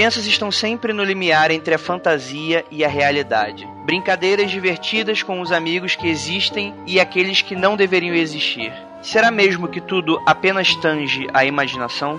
crianças estão sempre no limiar entre a fantasia e a realidade. Brincadeiras divertidas com os amigos que existem e aqueles que não deveriam existir. Será mesmo que tudo apenas tange a imaginação?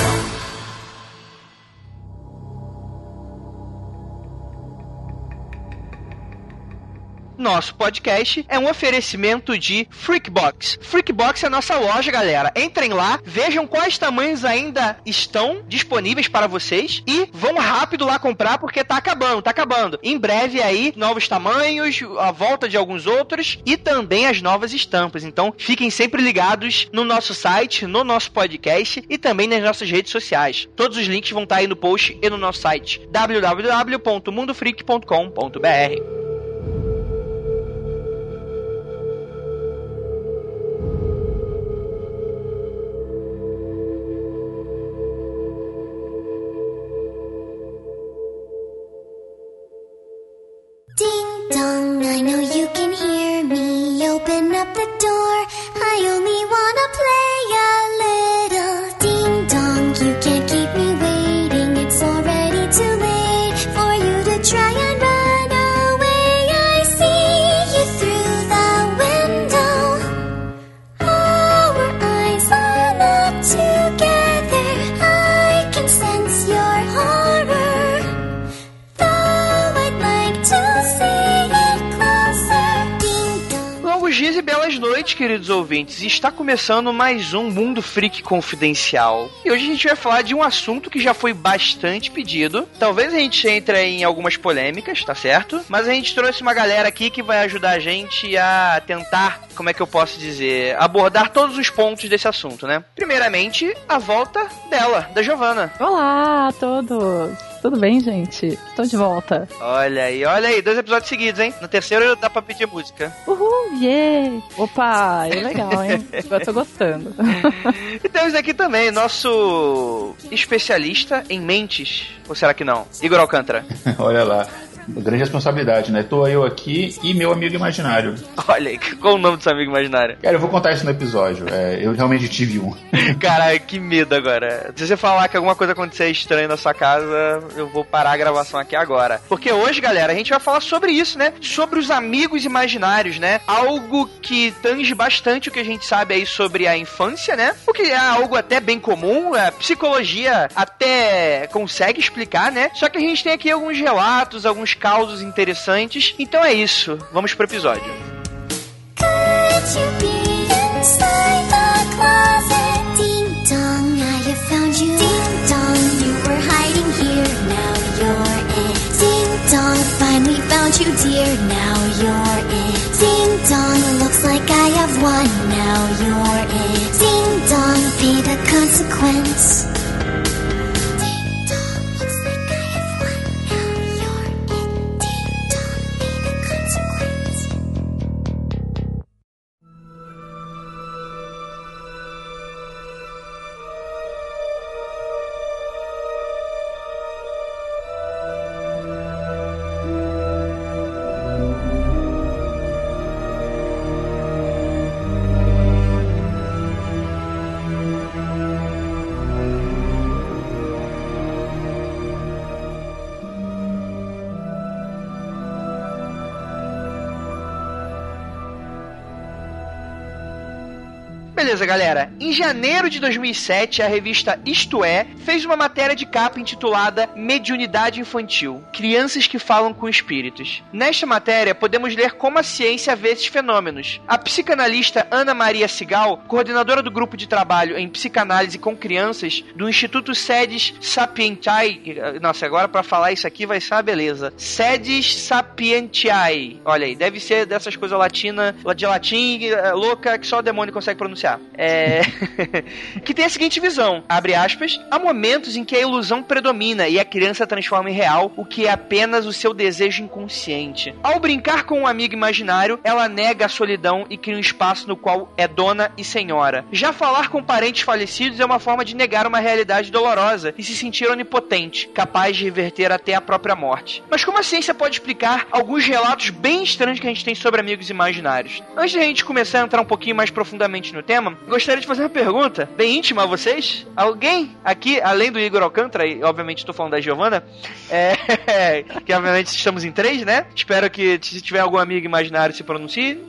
Nosso podcast é um oferecimento de Freakbox. Freakbox é a nossa loja, galera. Entrem lá, vejam quais tamanhos ainda estão disponíveis para vocês e vão rápido lá comprar porque tá acabando, tá acabando. Em breve aí, novos tamanhos, a volta de alguns outros e também as novas estampas. Então, fiquem sempre ligados no nosso site, no nosso podcast e também nas nossas redes sociais. Todos os links vão estar aí no post e no nosso site www.mundofreak.com.br. Open up the door. I only wanna play a little. Dias e belas noites, queridos ouvintes. Está começando mais um Mundo Freak Confidencial. E hoje a gente vai falar de um assunto que já foi bastante pedido. Talvez a gente entre em algumas polêmicas, tá certo? Mas a gente trouxe uma galera aqui que vai ajudar a gente a tentar, como é que eu posso dizer, abordar todos os pontos desse assunto, né? Primeiramente, a volta dela, da Giovana. Olá a todos! Tudo bem, gente? Estou de volta. Olha aí, olha aí, dois episódios seguidos, hein? No terceiro dá pra pedir música. Uhul, yeah! Opa, é legal, hein? Eu tô gostando. E temos aqui também nosso especialista em mentes. Ou será que não? Igor Alcântara. Olha lá. Grande responsabilidade, né? Tô eu aqui e meu amigo imaginário. Olha aí, qual o nome do seu amigo imaginário? Cara, eu vou contar isso no episódio. É, eu realmente tive um. Caralho, que medo agora. Se você falar que alguma coisa acontecer estranha na sua casa, eu vou parar a gravação aqui agora. Porque hoje, galera, a gente vai falar sobre isso, né? Sobre os amigos imaginários, né? Algo que tange bastante o que a gente sabe aí sobre a infância, né? O que é algo até bem comum, a psicologia até consegue explicar, né? Só que a gente tem aqui alguns relatos, alguns causos interessantes. Então é isso. Vamos pro episódio. You be dear. Now you're in. Ding dong, looks like I have won. Now you're in. Ding dong, pay the consequence. Beleza, galera. Em janeiro de 2007, a revista Isto É fez uma matéria de capa intitulada Mediunidade Infantil Crianças que Falam com Espíritos. Nesta matéria, podemos ler como a ciência vê esses fenômenos. A psicanalista Ana Maria Sigal, coordenadora do grupo de trabalho em psicanálise com crianças do Instituto Sedes Sapientiae. Nossa, agora para falar isso aqui vai ser uma beleza. Sedes Sapientiae. Olha aí, deve ser dessas coisas latinas, de latim, eh, louca, que só o demônio consegue pronunciar. É. que tem a seguinte visão: abre aspas, há momentos em que a ilusão predomina e a criança transforma em real o que é apenas o seu desejo inconsciente. Ao brincar com um amigo imaginário, ela nega a solidão e cria um espaço no qual é dona e senhora. Já falar com parentes falecidos é uma forma de negar uma realidade dolorosa e se sentir onipotente, capaz de reverter até a própria morte. Mas como a ciência pode explicar alguns relatos bem estranhos que a gente tem sobre amigos imaginários? Antes de a gente começar a entrar um pouquinho mais profundamente no tema, gostaria de fazer uma pergunta bem íntima a vocês. Alguém aqui, além do Igor Alcântara, e obviamente estou falando da Giovana, é, que obviamente estamos em três, né? Espero que se tiver algum amigo imaginário se pronuncie.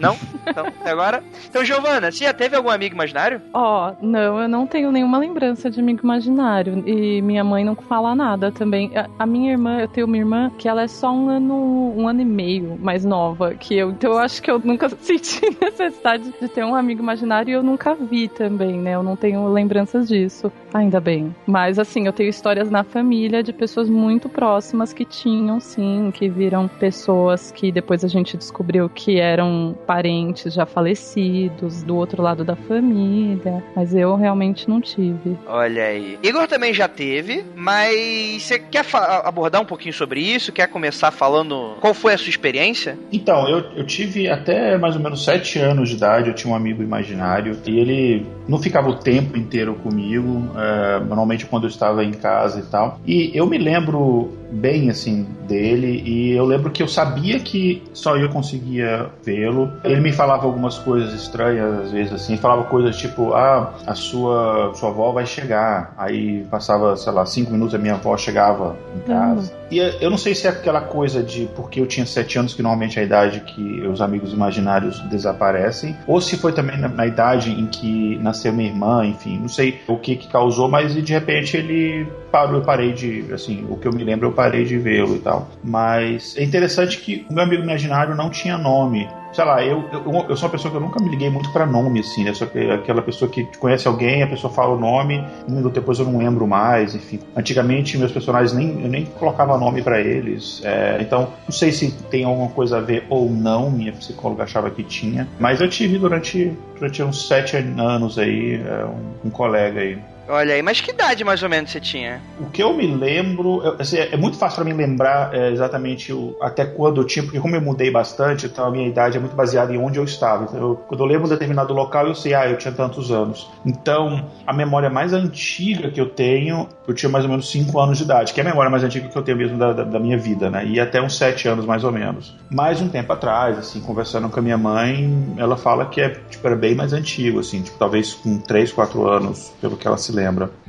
Não? Então, até agora. Então, Giovana, você já teve algum amigo imaginário? Ó, não, eu não tenho nenhuma lembrança de amigo imaginário. E minha mãe não fala nada também. A, a minha irmã, eu tenho uma irmã que ela é só um ano, um ano e meio mais nova que eu. Então eu acho que eu nunca senti necessidade de ter um amigo imaginário e eu nunca vi também, né? Eu não tenho lembranças disso. Ainda bem. Mas assim, eu tenho histórias na família de pessoas muito próximas que tinham, sim, que viram pessoas que depois a gente descobriu que eram parentes já falecidos, do outro lado da família, mas eu realmente não tive. Olha aí. Igor também já teve, mas você quer abordar um pouquinho sobre isso? Quer começar falando qual foi a sua experiência? Então, eu, eu tive até mais ou menos sete anos de idade, eu tinha um amigo imaginário e ele não ficava o tempo inteiro comigo, é, normalmente quando eu estava em casa e tal. E eu me lembro bem assim dele e eu lembro que eu sabia que só eu conseguia vê-lo. Ele me falava algumas coisas estranhas às vezes assim, falava coisas tipo, ah, a sua sua avó vai chegar. Aí passava, sei lá, cinco minutos a minha avó chegava em casa. E eu não sei se é aquela coisa de porque eu tinha sete anos, que normalmente é a idade que os amigos imaginários desaparecem, ou se foi também na, na idade em que nasceu minha irmã, enfim, não sei o que, que causou, mas de repente ele parou, eu parei de, assim, o que eu me lembro, eu parei de vê-lo e tal. Mas é interessante que o meu amigo imaginário não tinha nome sei lá, eu, eu, eu sou uma pessoa que eu nunca me liguei muito pra nome, assim, né? Sou aquela pessoa que conhece alguém, a pessoa fala o nome, um minuto depois eu não lembro mais, enfim. Antigamente, meus personagens nem, eu nem colocava nome pra eles, é, então não sei se tem alguma coisa a ver ou não, minha psicóloga achava que tinha, mas eu tive durante, durante uns sete anos aí, é, um, um colega aí. Olha aí, mas que idade mais ou menos você tinha? O que eu me lembro, eu, assim, é muito fácil para mim lembrar é, exatamente o, até quando eu tinha, porque como eu mudei bastante, então a minha idade é muito baseada em onde eu estava. Então, eu, quando eu lembro um determinado local, eu sei, ah, eu tinha tantos anos. Então, a memória mais antiga que eu tenho, eu tinha mais ou menos 5 anos de idade, que é a memória mais antiga que eu tenho mesmo da, da, da minha vida, né? E até uns 7 anos mais ou menos. Mais um tempo atrás, assim, conversando com a minha mãe, ela fala que é, tipo, era bem mais antigo, assim, tipo, talvez com 3, 4 anos, pelo que ela se lembra.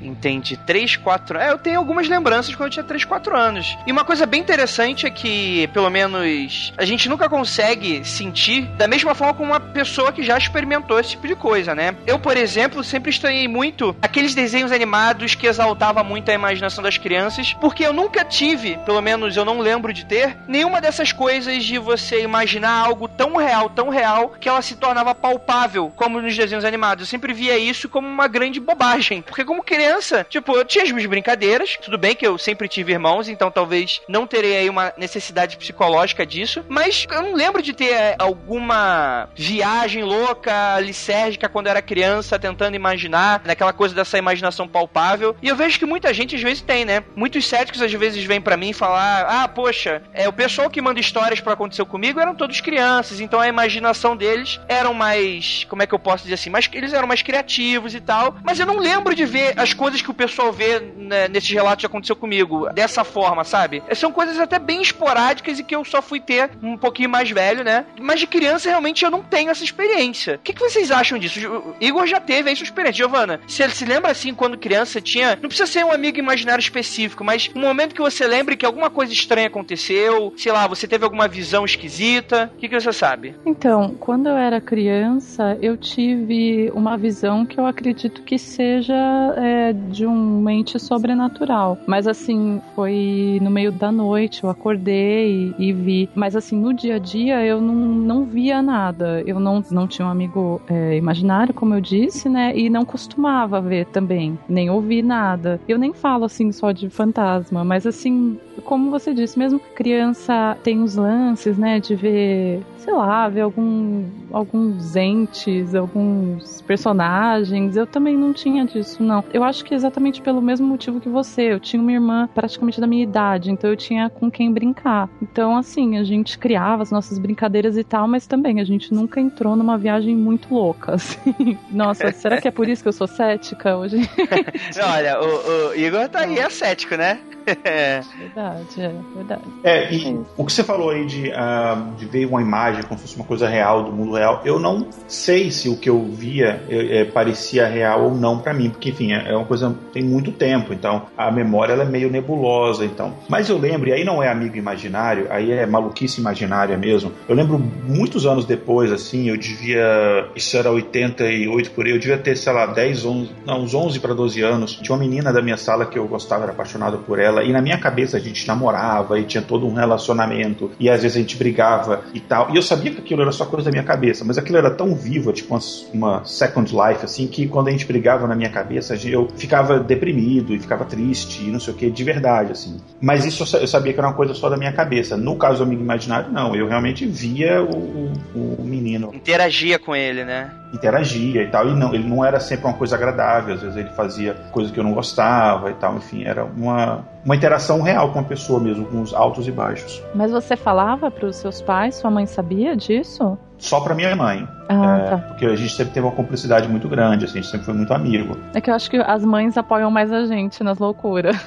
Entendi. 3, 4 É, eu tenho algumas lembranças quando eu tinha 3, 4 anos. E uma coisa bem interessante é que, pelo menos, a gente nunca consegue sentir da mesma forma como uma pessoa que já experimentou esse tipo de coisa, né? Eu, por exemplo, sempre estranhei muito aqueles desenhos animados que exaltava muito a imaginação das crianças, porque eu nunca tive, pelo menos eu não lembro de ter, nenhuma dessas coisas de você imaginar algo tão real, tão real, que ela se tornava palpável, como nos desenhos animados. Eu sempre via isso como uma grande bobagem, porque como criança, tipo, eu tinha as minhas brincadeiras, tudo bem que eu sempre tive irmãos, então talvez não terei aí uma necessidade psicológica disso, mas eu não lembro de ter é, alguma viagem louca, lisérgica quando eu era criança, tentando imaginar, naquela coisa dessa imaginação palpável. E eu vejo que muita gente às vezes tem, né? Muitos céticos às vezes vêm para mim falar: "Ah, poxa, é o pessoal que manda histórias para acontecer comigo eram todos crianças, então a imaginação deles eram mais, como é que eu posso dizer assim, mais eles eram mais criativos e tal, mas eu não lembro de de ver as coisas que o pessoal vê né, nesses relatos que aconteceu comigo, dessa forma, sabe? São coisas até bem esporádicas e que eu só fui ter um pouquinho mais velho, né? Mas de criança, realmente, eu não tenho essa experiência. O que, que vocês acham disso? O Igor já teve sua experiência. Giovana, você se lembra assim, quando criança tinha. Não precisa ser um amigo imaginário específico, mas um momento que você lembre que alguma coisa estranha aconteceu, sei lá, você teve alguma visão esquisita. O que, que você sabe? Então, quando eu era criança, eu tive uma visão que eu acredito que seja é, de um mente sobrenatural. Mas assim, foi no meio da noite, eu acordei e, e vi. Mas assim, no dia a dia eu não, não via nada. Eu não, não tinha um amigo é, imaginário, como eu disse, né? E não costumava ver também, nem ouvir nada. Eu nem falo assim só de fantasma, mas assim, como você disse, mesmo criança tem os lances, né, de ver, sei lá, ver algum, alguns entes, alguns personagens. Eu também não tinha disso, não. Eu acho que exatamente pelo mesmo motivo que você. Eu tinha uma irmã praticamente da minha idade, então eu tinha com quem brincar. Então, assim, a gente criava as nossas brincadeiras e tal, mas também a gente nunca entrou numa viagem muito louca, assim. Nossa, será que é por isso que eu sou cética hoje? Olha, o, o Igor tá aí, é cético, né? verdade, é verdade. É, e o que você falou aí de, uh, de ver uma imagem como se fosse uma coisa real do mundo real, eu não sei se o que eu via é, é, parecia real ou não para mim, porque enfim, é, é, uma coisa tem muito tempo, então a memória ela é meio nebulosa, então. Mas eu lembro, e aí não é amigo imaginário, aí é maluquice imaginária mesmo. Eu lembro muitos anos depois, assim, eu devia, isso era 88 por aí, eu devia ter, sei lá, 10, 11, não, uns 11 para 12 anos. Tinha uma menina da minha sala que eu gostava, era apaixonado por ela, e na minha cabeça a gente namorava e tinha todo um relacionamento, e às vezes a gente brigava e tal. E eu sabia que aquilo era só coisa da minha cabeça, mas aquilo era tão vivo, tipo uma, uma second life, assim, que quando a gente brigava na minha cabeça, eu ficava deprimido e ficava triste e não sei o que, de verdade, assim. Mas isso eu sabia que era uma coisa só da minha cabeça. No caso do amigo imaginário, não. Eu realmente via o, o, o menino. Interagia com ele, né? Interagia e tal. E não, ele não era sempre uma coisa agradável. Às vezes ele fazia coisas que eu não gostava e tal. Enfim, era uma, uma interação real com a pessoa mesmo, com os altos e baixos. Mas você falava para os seus pais? Sua mãe sabia disso? Só para minha mãe. Ah, é, tá. Porque a gente sempre teve uma cumplicidade muito grande, assim, a gente sempre foi muito amigo. É que eu acho que as mães apoiam mais a gente nas loucuras.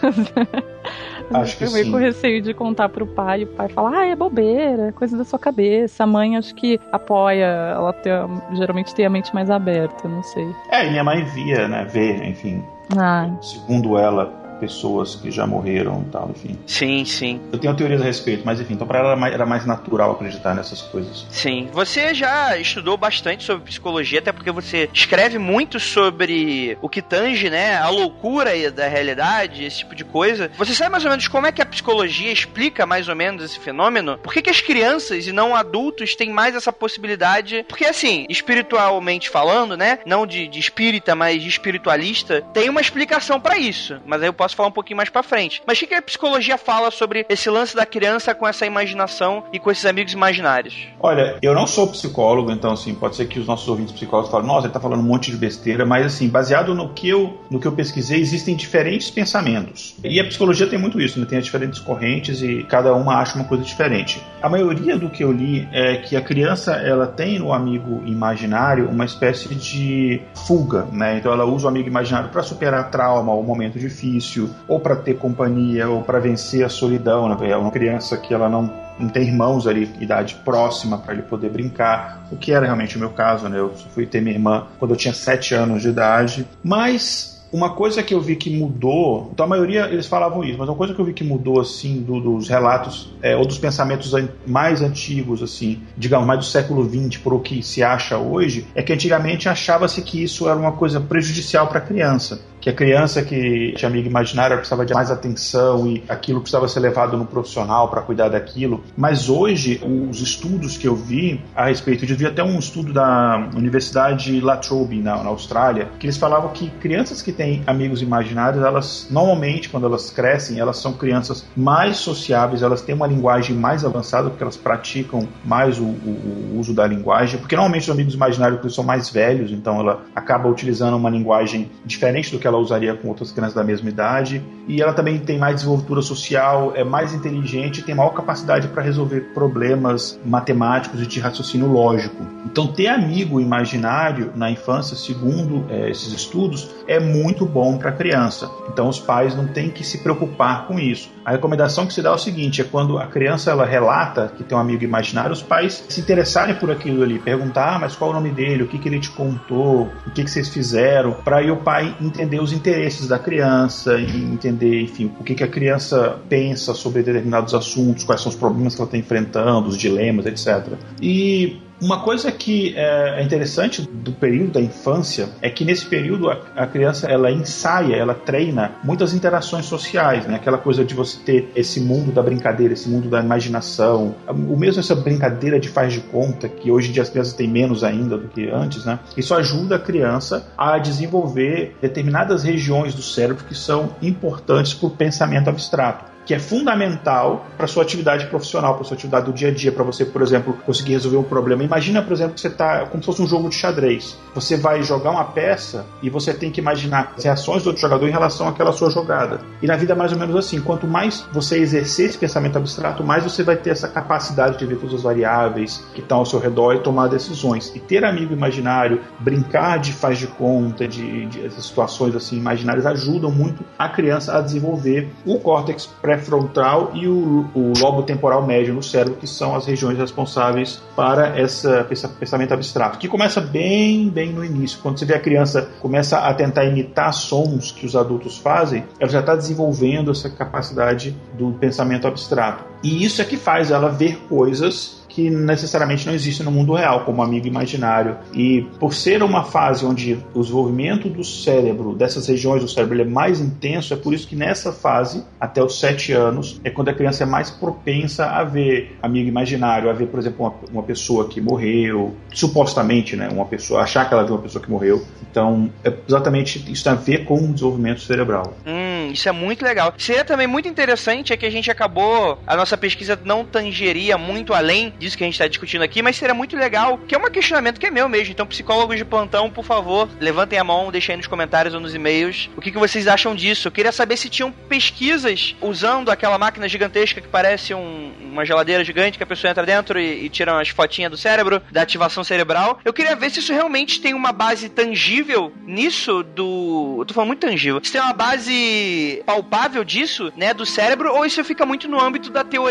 Acho que meio sim. com receio de contar pro pai e o pai fala, ah, é bobeira, coisa da sua cabeça. A mãe acho que apoia, ela tem, geralmente tem a mente mais aberta, não sei. É, e minha mãe via, né, vê, enfim, Ah, segundo ela, pessoas que já morreram e tal, enfim. Sim, sim, Eu tenho teorias a respeito, mas enfim, então pra ela era mais, era mais natural acreditar nessas coisas. sim. Você já estudou bastante sobre psicologia, até porque você escreve muito sobre o que tange, né? A loucura da realidade, esse tipo de coisa. Você sabe mais ou menos como é que a psicologia explica mais ou menos esse fenômeno? Por que, que as crianças e não adultos têm mais essa possibilidade? Porque, assim, espiritualmente falando, né? Não de, de espírita, mas de espiritualista, tem uma explicação pra isso. Mas aí eu posso falar um pouquinho mais pra frente. Mas o que, que a psicologia fala sobre esse lance da criança com essa imaginação e com esses amigos imaginários? Olha, eu não sou psicólogo, então assim, pode ser que os nossos ouvintes psicólogos falem, nossa, ele tá falando um monte de besteira, mas assim, baseado no que eu, no que eu pesquisei, existem diferentes pensamentos. E a psicologia tem muito isso, né? Tem as diferentes correntes e cada uma acha uma coisa diferente. A maioria do que eu li é que a criança, ela tem no amigo imaginário uma espécie de fuga, né? Então ela usa o amigo imaginário para superar trauma ou um momento difícil, ou para ter companhia, ou para vencer a solidão, né? É uma criança que ela não não tem irmãos ali, idade próxima, para ele poder brincar, o que era realmente o meu caso, né? Eu fui ter minha irmã quando eu tinha 7 anos de idade, mas uma coisa que eu vi que mudou, então a maioria eles falavam isso, mas uma coisa que eu vi que mudou assim do- dos relatos é, ou dos pensamentos mais antigos assim, digamos mais do século XX para o que se acha hoje, é que antigamente achava-se que isso era uma coisa prejudicial para a criança, que a criança que tinha amigo imaginário precisava de mais atenção e aquilo precisava ser levado no profissional para cuidar daquilo. Mas hoje, os estudos que eu vi a respeito, eu vi até um estudo da Universidade La Trobe, na, na Austrália, que eles falavam que crianças que têm amigos imaginários, elas normalmente, quando elas crescem, elas são crianças mais sociáveis, elas têm uma linguagem mais avançada, porque elas praticam mais o, o- o uso da linguagem, porque normalmente os amigos imaginários são mais velhos, então ela acaba utilizando uma linguagem diferente do que ela usaria com outras crianças da mesma idade, e ela também tem mais desenvoltura social, é mais inteligente, tem maior capacidade para resolver problemas matemáticos e de raciocínio lógico. Então, ter amigo imaginário na infância, segundo eh, esses estudos, é muito muito bom para a criança. Então os pais não têm que se preocupar com isso. A recomendação que se dá é o seguinte: é quando a criança ela relata que tem um amigo imaginário, os pais se interessarem por aquilo ali, perguntar, ah, mas qual o nome dele, o que, que ele te contou, o que, que vocês fizeram, para aí o pai entender os interesses da criança e entender, enfim, o que, que a criança pensa sobre determinados assuntos, quais são os problemas que ela está enfrentando, os dilemas, etc. E uma coisa que é interessante do período da infância é que nesse período a, a, criança ela ensaia, ela treina muitas interações sociais, né? Aquela coisa de você ter esse mundo da brincadeira, esse mundo da imaginação, o mesmo essa brincadeira de faz de conta que hoje em dia as crianças têm menos ainda do que antes, né? Isso ajuda a criança a desenvolver determinadas regiões do cérebro que são importantes para o pensamento abstrato que é fundamental para sua atividade profissional, para sua atividade do dia a dia, para você, por exemplo, conseguir resolver um problema. Imagina, por exemplo, que você está como se fosse um jogo de xadrez. Você vai jogar uma peça e você tem que imaginar as reações do outro jogador em relação àquela sua jogada. E na vida é mais ou menos assim. Quanto mais você exercer esse pensamento abstrato, mais você vai ter essa capacidade de ver todas as variáveis que estão ao seu redor e tomar decisões. E ter amigo imaginário, brincar de faz de conta, de, de situações assim imaginárias ajudam muito a criança a desenvolver o córtex pré pré-frontal e o, o, lobo temporal médio no cérebro, que são as regiões responsáveis para essa, esse pensamento abstrato, que começa bem, bem no início. Quando você vê a criança começa a tentar imitar sons que os adultos fazem, ela já está desenvolvendo essa capacidade do pensamento abstrato. E isso é que faz ela ver coisas que necessariamente não existe no mundo real, como amigo imaginário. E por ser uma fase onde o desenvolvimento do cérebro, dessas regiões do cérebro, é mais intenso, é por isso que nessa fase, até os 7 anos, é quando a criança é mais propensa a ver amigo imaginário, a ver, por exemplo, uma, uma pessoa que morreu, supostamente, né, uma pessoa, achar que ela viu uma pessoa que morreu. Então, é exatamente isso tem a ver com o desenvolvimento cerebral. Hum, isso é muito legal. Seria também muito interessante é que a gente acabou, a nossa pesquisa não tangeria muito além disso que a gente está discutindo aqui, mas seria muito legal, que é um questionamento que é meu mesmo. Então, psicólogos de plantão, por favor, levantem a mão, deixem aí nos comentários ou nos e-mails o que, que vocês acham disso. Eu queria saber se tinham pesquisas usando aquela máquina gigantesca que parece um, uma geladeira gigante que a pessoa entra dentro e, e tira umas fotinhas do cérebro, da ativação cerebral. Eu queria ver se isso realmente tem uma base tangível nisso do. Eu tô falando muito tangível. Se tem uma base palpável disso, né, do cérebro, ou isso fica muito no âmbito da teoria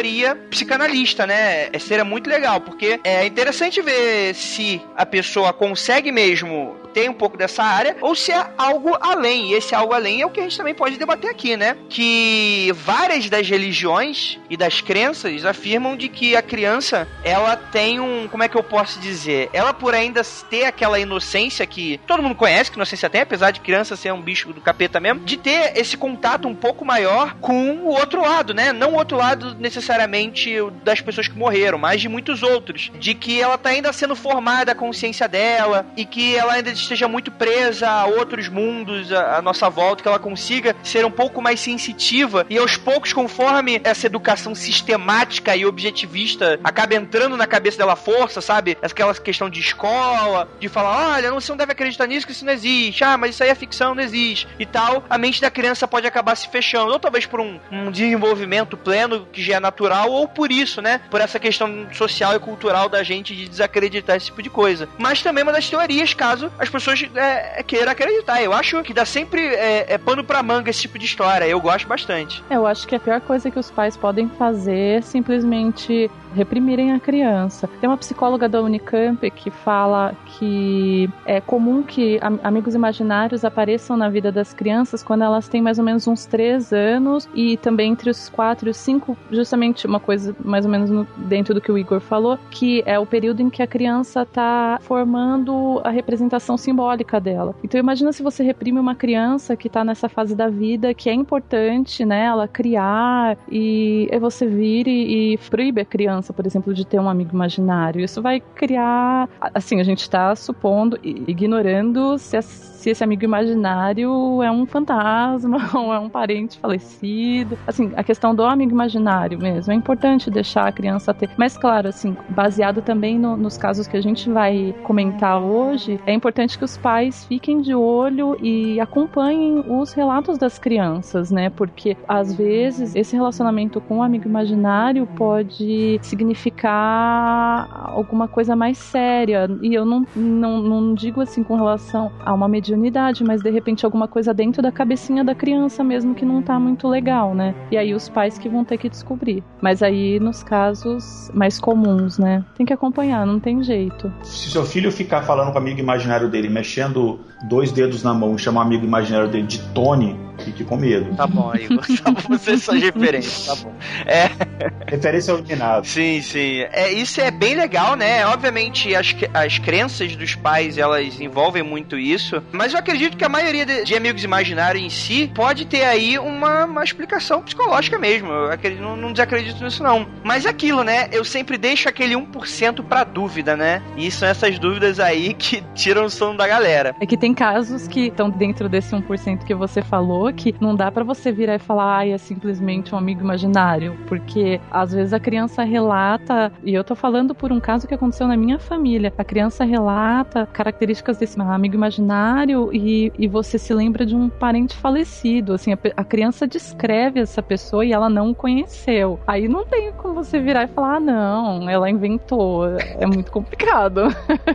psicanalista, né? É, seria muito muito legal, porque é interessante ver se a pessoa consegue mesmo ter um pouco dessa área ou se é algo além. E esse algo além é o que a gente também pode debater aqui, né? Que várias das religiões e das crenças afirmam de que a criança, ela tem um, como é que eu posso dizer? Ela por ainda ter aquela inocência que todo mundo conhece que inocência tem, apesar de criança ser um bicho do capeta mesmo, de ter esse contato um pouco maior com o outro lado, né? Não o outro lado necessariamente das pessoas que morreram, mas de muitos outros. De que ela tá ainda sendo formada a consciência dela e que ela ainda esteja muito presa a outros mundos à, nossa volta, que ela consiga ser um pouco mais sensitiva e aos poucos, conforme essa educação sistemática e objetivista acaba entrando na cabeça dela força, sabe? Aquela questão de escola, de falar, olha, você não deve acreditar nisso, que isso não existe, ah, mas isso aí é ficção, não existe, e tal, a mente da criança pode acabar se fechando, ou talvez por um, um desenvolvimento pleno que já é natural, ou por isso, né? Por essa questão social e cultural da gente de desacreditar esse tipo de coisa. Mas também uma das teorias, caso as pessoas é, é, queiram acreditar. Eu acho que dá sempre é, é, pano pra manga esse tipo de história. Eu gosto bastante. Eu acho que a pior coisa que os pais podem fazer é simplesmente reprimirem a criança. Tem uma psicóloga da Unicamp que fala que é comum que amigos imaginários apareçam na vida das crianças quando elas têm mais ou menos uns 3 anos e também entre os 4 e os 5, justamente uma coisa mais ou menos no, dentro do que o Igor falou, que é o período em que a criança está formando a representação simbólica dela. Então imagina se você reprime uma criança que está nessa fase da vida que é importante, né, ela criar e você vire e proíbe a criança por exemplo, de ter um amigo imaginário. Isso vai criar. Assim, a gente está supondo, ignorando se se esse amigo imaginário é um fantasma ou é um parente falecido. Assim, a questão do amigo imaginário mesmo. É importante deixar a criança ter. Mas, claro, assim, baseado também no, nos casos que a gente vai comentar hoje, é importante que os pais fiquem de olho e acompanhem os relatos das crianças, né? Porque às vezes esse relacionamento com o amigo imaginário pode significar alguma coisa mais séria. E eu não, não, não digo assim com relação a uma mediunidade, mas de repente alguma coisa dentro da cabecinha da criança mesmo que não tá muito legal, né? E aí os pais que vão ter que descobrir. Mas aí nos casos mais comuns, né? Tem que acompanhar, não tem jeito. Se seu filho ficar falando com o amigo imaginário dele, mexendo dois dedos na mão, chamar o amigo imaginário dele de Tony, fique com medo. Tá bom, Igor. Tá bom, você são referências, tá bom. É. Referência ao iluminado. Sim, sim. É, isso é bem legal, né? Obviamente, as, as crenças dos pais, elas envolvem muito isso. Mas eu acredito que a maioria de, de amigos imaginários em si pode ter aí uma, uma explicação psicológica mesmo. Eu acredito, não, não desacredito nisso, não. Mas é aquilo, né? Eu sempre deixo aquele 1% pra dúvida, né? E são essas dúvidas aí que tiram o sono da galera. É que tem casos que estão dentro desse 1% que você falou, que não dá para você virar e falar, ai, é simplesmente um amigo imaginário. Porque às vezes a criança relata, e eu tô falando por um caso que aconteceu na minha família. A criança relata características desse amigo imaginário e, e você se lembra de um parente falecido. Assim, a, a criança descreve essa pessoa e ela não o conheceu. Aí não tem como você virar e falar, ah, não, ela inventou. É muito complicado.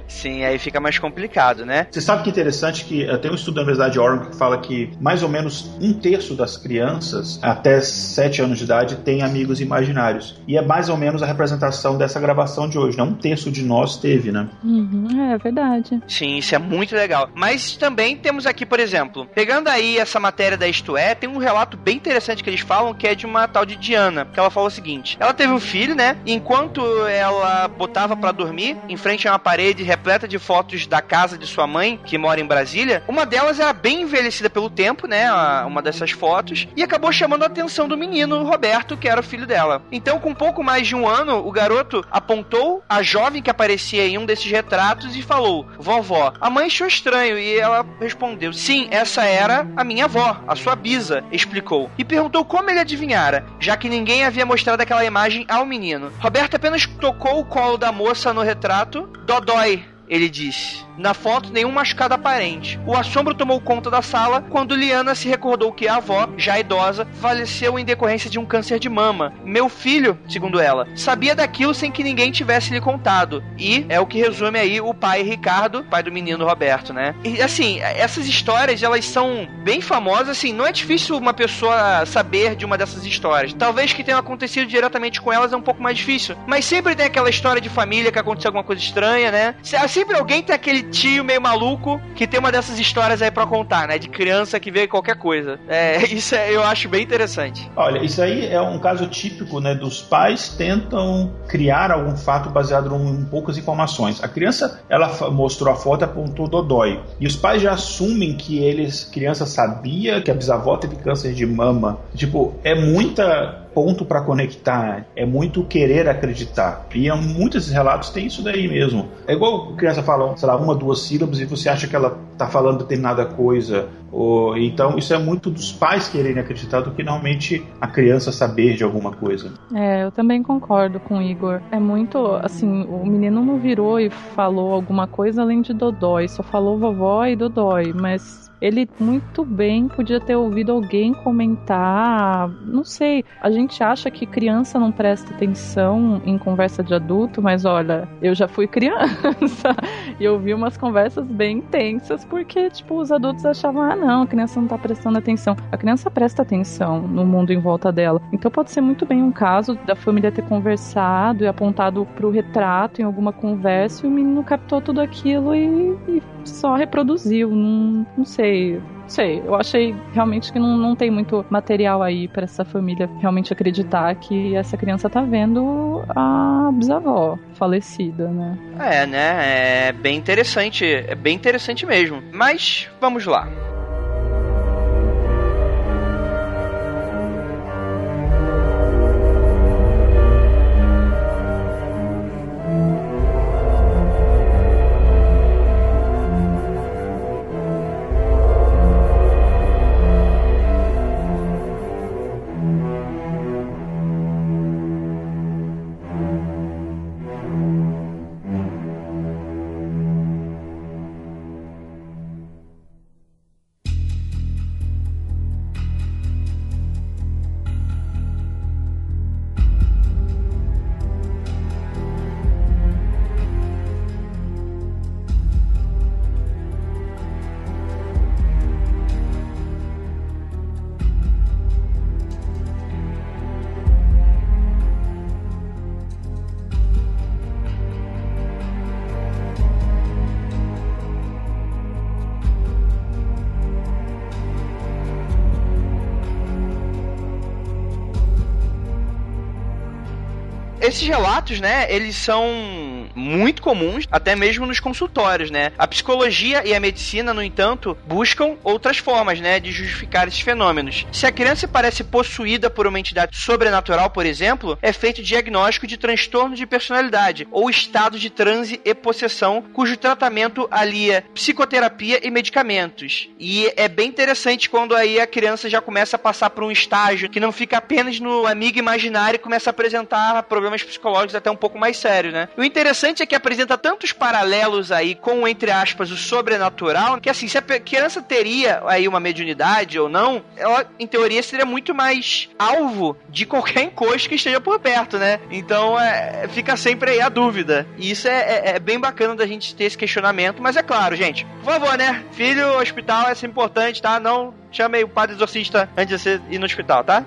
Sim, aí fica mais complicado, né? Você sabe que interessante que eh, tem um estudo da Universidade de Oregon que fala que mais ou menos um terço das crianças até 7 anos de idade tem amigos imaginários. E é mais ou menos a representação dessa gravação de hoje, né? Um terço de nós teve, né? Uhum, é verdade. Sim, isso é muito legal. Mas também temos aqui, por exemplo, pegando aí essa matéria da Isto É, tem um relato bem interessante que eles falam que é de uma tal de Diana, que ela fala o seguinte: ela teve um filho, né? E enquanto ela botava para dormir, em frente a uma parede repleta de fotos da casa de sua mãe, que mora em Brasília, uma delas era bem envelhecida pelo tempo, né? Uma dessas fotos, e acabou chamando a atenção do menino, Roberto, que era o filho dela. Então, com pouco mais de um ano, o garoto apontou a jovem que aparecia em um desses retratos e falou: Vovó, a mãe achou estranho, e ela respondeu: Sim, essa era a minha avó, a sua bisa, explicou. E perguntou como ele adivinhara, já que ninguém havia mostrado aquela imagem ao menino. Roberto apenas tocou o colo da moça no retrato. Dodói, ele disse. Na foto, nenhum machucado aparente. O assombro tomou conta da sala quando Liana se recordou que a avó, já idosa, faleceu em decorrência de um câncer de mama. Meu filho, segundo ela, sabia daquilo sem que ninguém tivesse lhe contado. E é o que resume aí o pai Ricardo, pai do menino Roberto, né? E assim, essas histórias, elas são bem famosas, assim, não é difícil uma pessoa saber de uma dessas histórias. Talvez que tenha acontecido diretamente com elas é um pouco mais difícil. Mas sempre tem aquela história de família que aconteceu alguma coisa estranha, né? Sempre alguém tem aquele tio meio maluco que tem uma dessas histórias aí para contar, né? De criança que vê qualquer coisa. É, isso é, eu acho bem interessante. Olha, isso aí é um caso típico, né? Dos pais tentam criar algum fato baseado em poucas informações. A criança, ela mostrou a foto e apontou Dodói. E os pais já assumem que eles, criança sabia que a bisavó teve câncer de mama. Tipo, é muita ponto para conectar, é muito querer acreditar. E muitos relatos têm isso daí mesmo. É igual criança fala, sei lá, uma, duas sílabas e você acha que ela tá falando determinada coisa. Ou, então, isso é muito dos pais quererem acreditar do que normalmente a criança saber de alguma coisa. É, eu também concordo com o Igor. É muito, assim, o menino não virou e falou alguma coisa além de Dodói, só falou vovó e Dodói, mas ele muito bem podia ter ouvido alguém comentar, não sei. A gente acha que criança não presta atenção em conversa de adulto, mas olha, eu já fui criança e ouvi umas conversas bem intensas porque, tipo, os adultos achavam, ah, não, a criança não tá prestando atenção. A criança presta atenção no mundo em volta dela. Então pode ser muito bem um caso da família ter conversado e apontado pro retrato em alguma conversa e o menino captou tudo aquilo e, e só reproduziu. Não, não sei. Não sei, eu achei realmente que não, não tem muito material aí para essa família realmente acreditar que essa criança tá vendo a bisavó falecida, né? É, né? É bem interessante, é bem interessante mesmo. Mas vamos lá. Esses relatos, né, eles são muito comuns, até mesmo nos consultórios, né? A psicologia e a medicina, no entanto, buscam outras formas, né, de justificar esses fenômenos. Se a criança parece possuída por uma entidade sobrenatural, por exemplo, é feito diagnóstico de transtorno de personalidade ou estado de transe e possessão, cujo tratamento alia psicoterapia e medicamentos. E é bem interessante quando aí a criança já começa a passar por um estágio que não fica apenas no amigo imaginário e começa a apresentar problemas psicológicos até um pouco mais sérios, né? O interessante é que apresenta tantos paralelos aí com, entre aspas, o sobrenatural, que assim, se a criança teria aí uma mediunidade ou não, ela, em teoria, seria muito mais alvo de qualquer encosto que esteja por perto, né? Então, é, fica sempre aí a dúvida. E isso é, é, é bem bacana da gente ter esse questionamento, mas é claro, gente, por favor, né? Filho, hospital é sempre importante, tá? Não chame o padre exorcista antes de você ir no hospital, tá?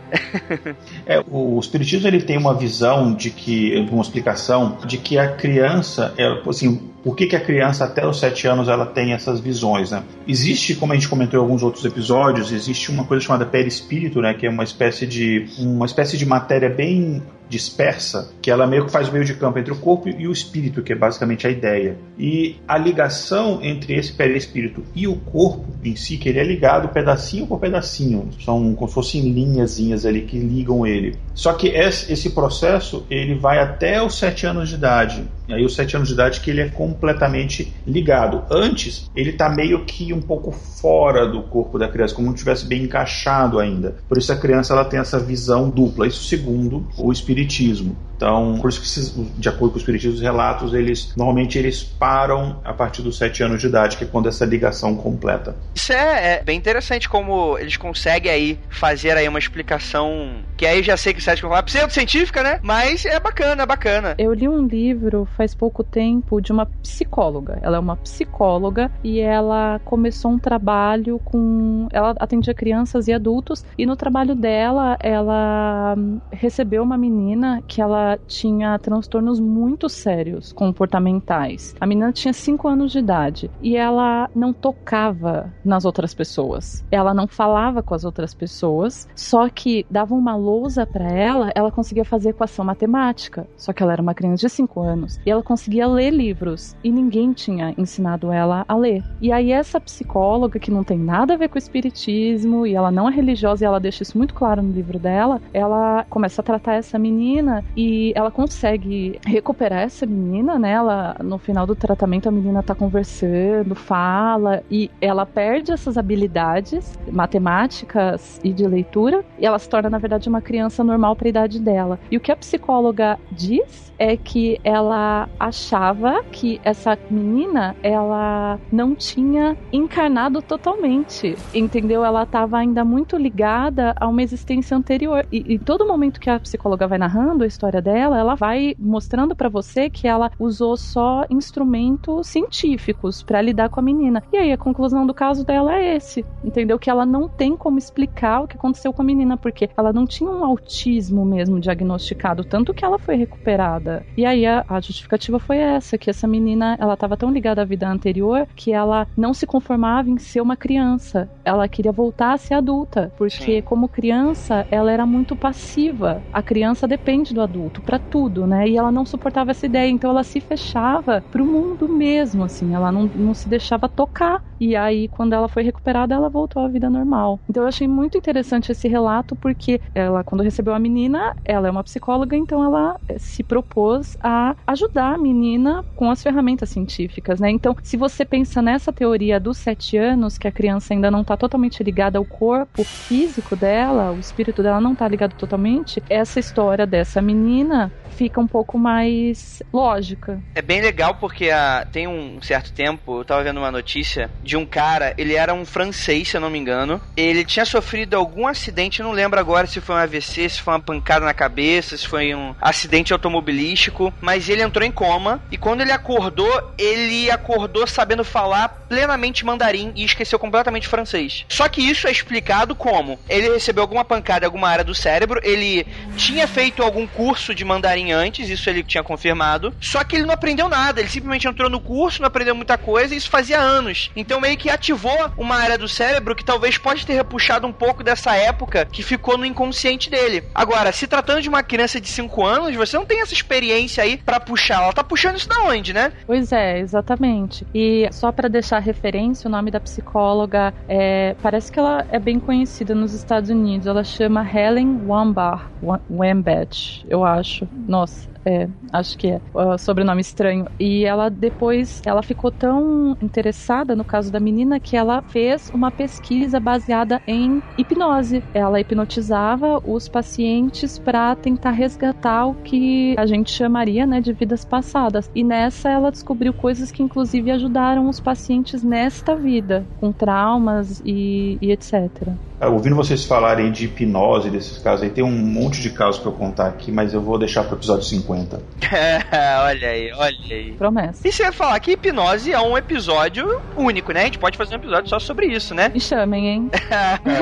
é, o espiritismo ele tem uma visão de que, uma explicação de que a criança, é, assim, por que, que, a criança até os 7 anos ela tem essas visões, né? Existe, como a gente comentou em alguns outros episódios, existe uma coisa chamada perispírito, né? Que é uma espécie de uma espécie de matéria bem dispersa, que ela meio que faz o meio de campo entre o corpo e o espírito, que é basicamente a ideia. E a ligação entre esse perispírito e o corpo em si, que ele é ligado pedacinho por pedacinho, são como se fossem linhazinhas ali que ligam ele. Só que esse processo ele vai até os 7 anos de idade. E aí os 7 anos de idade que ele é completamente ligado. Antes, ele está meio que um pouco fora do corpo da criança, como se estivesse bem encaixado ainda. Por isso a criança ela tem essa visão dupla. Isso segundo o espiritismo. Então, por isso que, de acordo com os espiritismo, os relatos, eles normalmente eles param a partir dos 7 anos de idade, que é quando essa ligação completa. Isso é, é bem interessante como eles conseguem aí fazer aí uma explicação que aí já sei que você acha que eu falar pseudocientífica, né? Mas é bacana, é bacana. Eu li um livro faz pouco tempo de uma psicóloga. Ela é uma psicóloga e ela começou um trabalho com. Ela atendia crianças e adultos e no trabalho dela ela recebeu uma menina que ela tinha transtornos muito sérios comportamentais. A menina tinha 5 anos de idade e ela não tocava nas outras pessoas. Ela não falava com as outras pessoas, só que dava uma lousa para ela, ela conseguia fazer equação matemática. Só que ela era uma criança de 5 anos e ela conseguia ler livros e ninguém tinha ensinado ela a ler. E aí essa psicóloga que não tem nada a ver com o espiritismo e ela não é religiosa e ela deixa isso muito claro no livro dela, ela começa a tratar essa menina e ela consegue recuperar essa menina, né? Ela, no final do tratamento a menina tá conversando, fala e ela perde essas habilidades matemáticas e de leitura e ela se torna na verdade uma criança normal para a idade dela. E o que a psicóloga diz é que ela achava que essa menina ela não tinha encarnado totalmente, entendeu? Ela estava ainda muito ligada a uma existência anterior. E, e todo momento que a psicóloga vai narrando a história dela, ela vai mostrando para você que ela usou só instrumentos científicos para lidar com a menina. E aí a conclusão do caso dela é esse, entendeu? Que ela não tem como explicar o que aconteceu com a menina, porque ela não tinha um autismo mesmo diagnosticado, tanto que ela foi recuperada. E aí a, a justificativa foi essa, que essa menina, ela estava tão ligada à vida anterior que ela não se conformava em ser uma criança. Ela queria voltar a ser adulta, porque Sim. como criança, ela era muito passiva. A criança depende do adulto para tudo, né? E ela não suportava essa ideia, então ela se fechava pro mundo mesmo, assim, ela não, não se deixava tocar. E aí, quando ela foi recuperada, ela voltou à vida normal. Então eu achei muito interessante esse relato, porque ela, quando recebeu a menina, ela é uma psicóloga, então ela eh, se propôs a ajudar a menina com as ferramentas científicas, né? Então, se você pensa nessa teoria dos sete anos, que a criança ainda não está totalmente ligada ao corpo físico dela, o espírito dela não está ligado totalmente, essa história dessa menina fica um pouco mais lógica. É bem legal porque ah, tem um certo tempo, eu tava vendo uma notícia de um cara, ele era um francês, se eu não me engano. Ele tinha sofrido algum acidente, não lembro agora se foi um AVC, se foi uma pancada na cabeça, se foi um acidente automobilístico, mas ele entrou em coma e quando ele acordou, ele acordou sabendo falar plenamente mandarim e esqueceu completamente francês. Só que isso é explicado como ele recebeu alguma pancada em alguma área do cérebro, ele tinha feito algum curso de mandarim antes, isso ele tinha confirmado, só que ele não aprendeu nada, ele simplesmente entrou no curso, não aprendeu muita coisa, e isso fazia anos. Então meio que ativou uma área do cérebro que talvez pode ter repuxado um pouco dessa época que ficou no inconsciente dele. Agora, se tratando de uma criança de 5 anos, você não tem essa experiência aí para puxar. Ela tá puxando isso da onde, né? Pois é, exatamente. E só para deixar referência, o nome da psicóloga é, parece que ela é bem conhecida nos Estados Unidos. Ela chama Helen Wambach, Wambach, eu acho. Nossa, é, acho que é. Uh, sobrenome estranho. E ela depois, ela ficou tão interessada no caso da menina que ela fez uma pesquisa baseada em hipnose. Ela hipnotizava os pacientes para tentar resgatar o que a gente chamaria, né, de vidas passadas. E nessa ela descobriu coisas que inclusive ajudaram os pacientes nesta vida, com traumas e, e etc. É, ouvindo vocês falarem de hipnose desses casos aí, tem um monte de casos para eu contar aqui, mas eu vou deixar pro episódio 50. olha aí, olha aí. Promessa. E você ia falar que hipnose é um episódio único, né? A gente pode fazer um episódio só sobre isso, né? Me chamem, hein?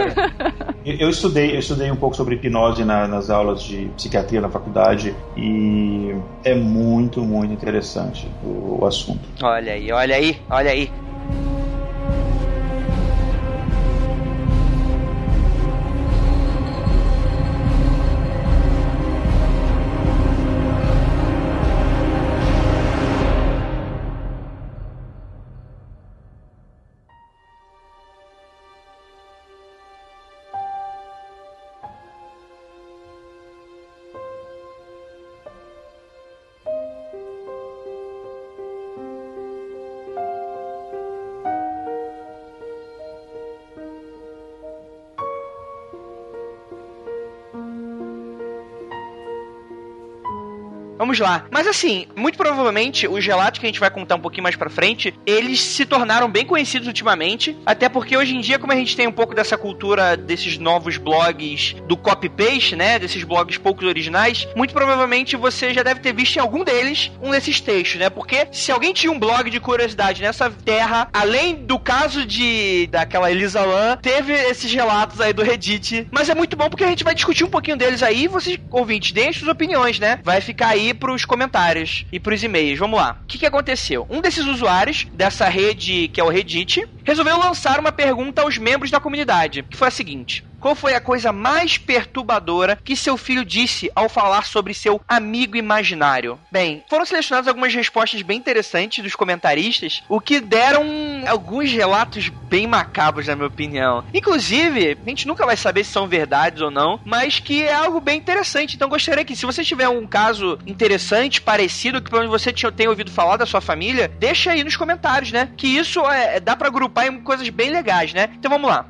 eu estudei, eu estudei um pouco sobre hipnose na, nas aulas de psiquiatria na faculdade e é muito, muito interessante o, o assunto. Olha aí, olha aí, olha aí. Lá. Mas assim, muito provavelmente os relatos que a gente vai contar um pouquinho mais pra frente, eles se tornaram bem conhecidos ultimamente, até porque hoje em dia, como a gente tem um pouco dessa cultura desses novos blogs do copy-paste, né, desses blogs poucos originais, muito provavelmente você já deve ter visto em algum deles um desses textos, né? Porque se alguém tinha um blog de curiosidade nessa terra, além do caso de daquela Elisa Lam, teve esses relatos aí do Reddit, mas é muito bom porque a gente vai discutir um pouquinho deles aí, vocês ouvintes, deem suas opiniões, né? Vai ficar aí pros comentários e pros e-mails. Vamos lá. O que, que aconteceu? Um desses usuários dessa rede, que é o Reddit, resolveu lançar uma pergunta aos membros da comunidade, que foi a seguinte: qual foi a coisa mais perturbadora que seu filho disse ao falar sobre seu amigo imaginário? Bem, foram selecionadas algumas respostas bem interessantes dos comentaristas, o que deram alguns relatos bem macabros, na minha opinião. Inclusive, a gente nunca vai saber se são verdades ou não, mas que é algo bem interessante. Então, gostaria que, se você tiver um caso interessante, parecido, que você tenha ouvido falar da sua família, deixa aí nos comentários, né? Que isso é, dá para agrupar em coisas bem legais, né? Então, vamos lá.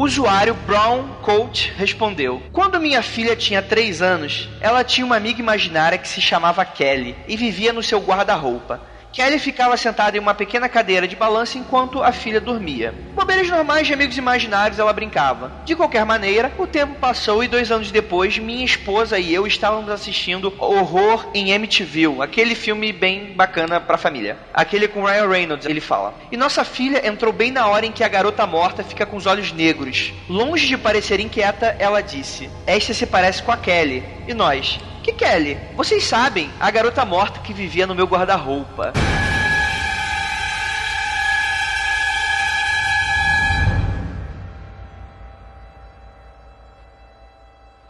O usuário Brown Coach respondeu: Quando minha filha tinha 3 anos, ela tinha uma amiga imaginária que se chamava Kelly e vivia no seu guarda-roupa. Kelly ficava sentada em uma pequena cadeira de balanço enquanto a filha dormia. Bobeiras normais de amigos imaginários ela brincava. De qualquer maneira, o tempo passou e dois anos depois, minha esposa e eu estávamos assistindo Horror em Amityville, aquele filme bem bacana pra família. Aquele com Ryan Reynolds, ele fala. E nossa filha entrou bem na hora em que a garota morta fica com os olhos negros. Longe de parecer inquieta, ela disse: Esta se parece com a Kelly. E nós? Que Kelly? Vocês sabem, a garota morta que vivia no meu guarda-roupa.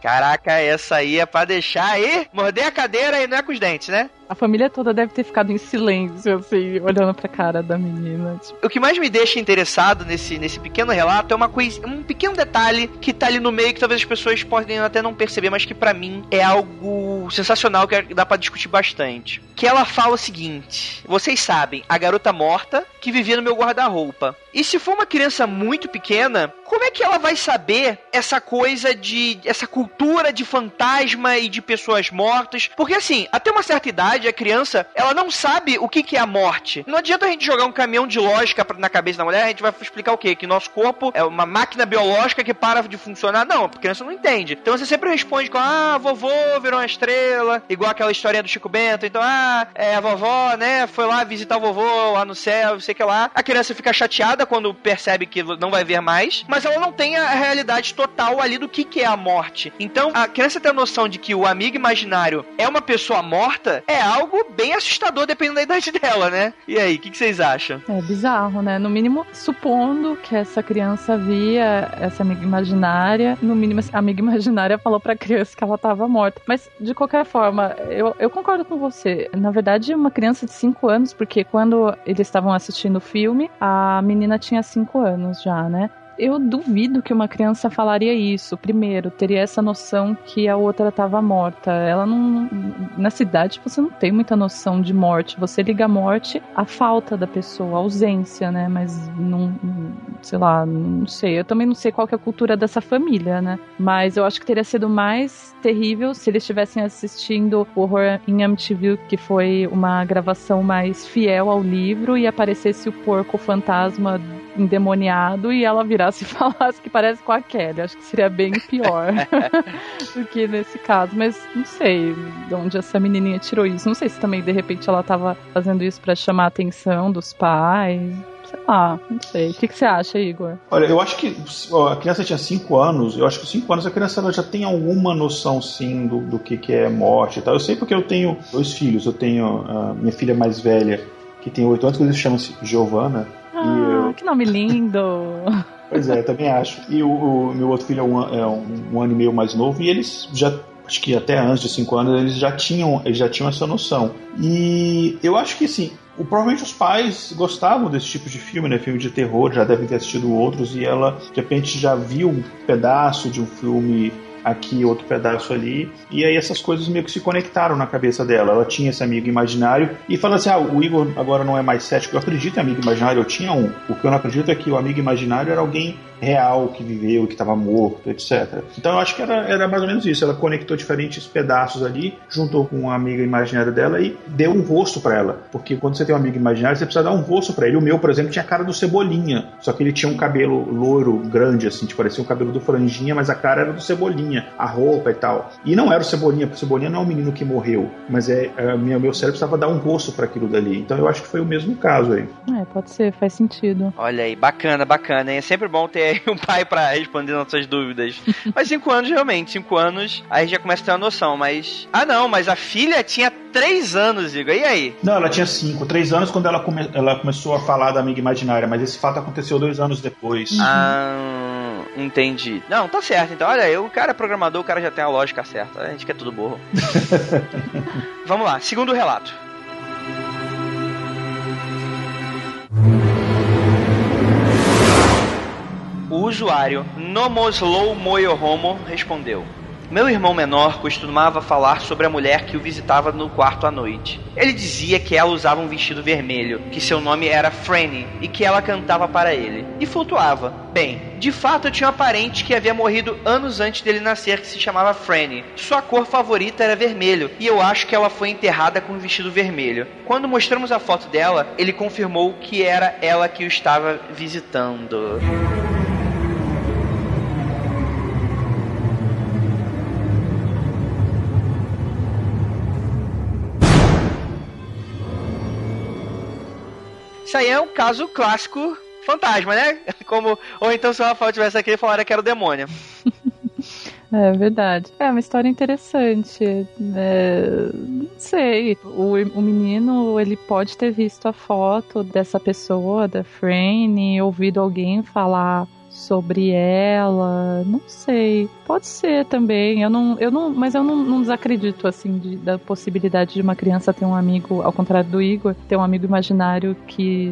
Caraca, essa aí é pra deixar aí, morder a cadeira e não é com os dentes, né? A família toda deve ter ficado em silêncio, assim, olhando pra cara da menina. Tipo. O que mais me deixa interessado nesse, nesse pequeno relato é uma coisa, um pequeno detalhe que tá ali no meio que talvez as pessoas podem até não perceber, mas que para mim é algo sensacional que dá para discutir bastante. Que ela fala o seguinte: vocês sabem, a garota morta que vivia no meu guarda-roupa. E se for uma criança muito pequena, como é que ela vai saber essa coisa de. essa cultura de fantasma e de pessoas mortas? Porque assim, até uma certa idade, a criança, ela não sabe o que, que é a morte. Não adianta a gente jogar um caminhão de lógica na cabeça da mulher, a gente vai explicar o quê? Que nosso corpo é uma máquina biológica que para de funcionar. Não, a criança não entende. Então você sempre responde com: ah, vovô virou uma estrela, igual aquela historinha do Chico Bento. Então, ah, é, a vovó, né, foi lá visitar o vovô lá no céu, sei que lá. A criança fica chateada quando percebe que não vai ver mais, mas ela não tem a realidade total ali do que, que é a morte. Então, a criança ter a noção de que o amigo imaginário é uma pessoa morta é algo bem assustador dependendo da idade dela, né? E aí, o que, que vocês acham? É bizarro, né? No mínimo, supondo que essa criança via essa amiga imaginária, no mínimo, a amiga imaginária falou pra criança que ela tava morta. Mas, de qualquer forma, eu, eu concordo com você. Na verdade, uma criança de 5 anos, porque quando eles estavam assistindo o filme, a menina tinha 5 anos já, né? Eu duvido que uma criança falaria isso. Primeiro, teria essa noção que a outra estava morta. Ela não. Na cidade você não tem muita noção de morte. Você liga a morte à falta da pessoa, à ausência, né? Mas não. Sei lá, não sei. Eu também não sei qual que é a cultura dessa família, né? Mas eu acho que teria sido mais terrível se eles estivessem assistindo o Horror em Amityville, que foi uma gravação mais fiel ao livro, e aparecesse o porco fantasma endemoniado e ela virasse e falasse que parece com a Kelly. Acho que seria bem pior do que nesse caso. Mas não sei de onde essa menininha tirou isso. Não sei se também de repente ela tava fazendo isso para chamar a atenção dos pais. Sei lá, não sei. O que, que você acha, Igor? Olha, eu acho que ó, a criança tinha 5 anos, eu acho que 5 anos a criança ela já tem alguma noção, sim, do, do que, que é morte e tal. Eu sei porque eu tenho dois filhos. Eu tenho a minha filha mais velha, que tem 8 anos, inclusive chama-se Giovanna. Ah, que nome lindo! Pois é, eu também acho. E o, o meu outro filho é, um, é um, um ano e meio mais novo, e eles já acho que até antes de 5 anos eles já tinham eles já tinham essa noção e eu acho que assim o, provavelmente os pais gostavam desse tipo de filme né filme de terror já devem ter assistido outros e ela de repente já viu um pedaço de um filme aqui, outro pedaço ali. E aí essas coisas meio que se conectaram na cabeça dela. Ela tinha esse amigo imaginário e fala assim: ah, o Igor agora não é mais cético. Eu acredito em amigo imaginário, eu tinha um. O que eu não acredito é que o amigo imaginário era alguém real que viveu, que estava morto, etc. Então eu acho que era, era mais ou menos isso. Ela conectou diferentes pedaços ali, juntou com uma amiga imaginária dela e deu um rosto para ela. Porque quando você tem um amigo imaginário, você precisa dar um rosto para ele. O meu, por exemplo, tinha a cara do Cebolinha. Só que ele tinha um cabelo loiro, grande, assim, tipo, parecia um cabelo do Franjinha, mas a cara era do Cebolinha, a roupa e tal. E não era o Cebolinha, porque o Cebolinha não é um menino que morreu, mas é, é meu, meu cérebro precisava dar um rosto para aquilo dali. Então eu acho que foi o mesmo caso aí. É, pode ser, faz sentido. Olha aí, bacana, bacana, hein? É sempre bom ter um pai pra responder nossas dúvidas. mas cinco anos, realmente, cinco anos, aí já começa a ter uma noção, mas... Ah, não, mas a filha tinha três anos, Igor, e aí? Não, ela tinha cinco, três anos quando ela, come, ela começou a falar da amiga imaginária, mas esse fato aconteceu dois anos depois. Ah, entendi. Não, tá certo, então, olha aí, o cara é programador, o cara já tem a lógica certa, a gente quer tudo burro. Vamos lá, segundo relato. O usuário Nomoslow Moyohomo respondeu: Meu irmão menor costumava falar sobre a mulher que o visitava no quarto à noite. Ele dizia que ela usava um vestido vermelho, que seu nome era Franny e que ela cantava para ele. E flutuava. Bem, de fato eu tinha um parente que havia morrido anos antes dele nascer que se chamava Franny. Sua cor favorita era vermelho e eu acho que ela foi enterrada com um vestido vermelho. Quando mostramos a foto dela, ele confirmou que era ela que o estava visitando. Isso aí é um caso clássico fantasma, né? Como, ou então se o Rafael tivesse aqui, ele falaria que era o demônio. É verdade. É uma história interessante. É, não sei. O, o menino, ele pode ter visto a foto dessa pessoa, da Frane, ouvido alguém falar sobre ela. Não sei. Pode ser também. Eu não, eu não, mas eu não, não desacredito assim de, da possibilidade de uma criança ter um amigo, ao contrário do Igor, ter um amigo imaginário que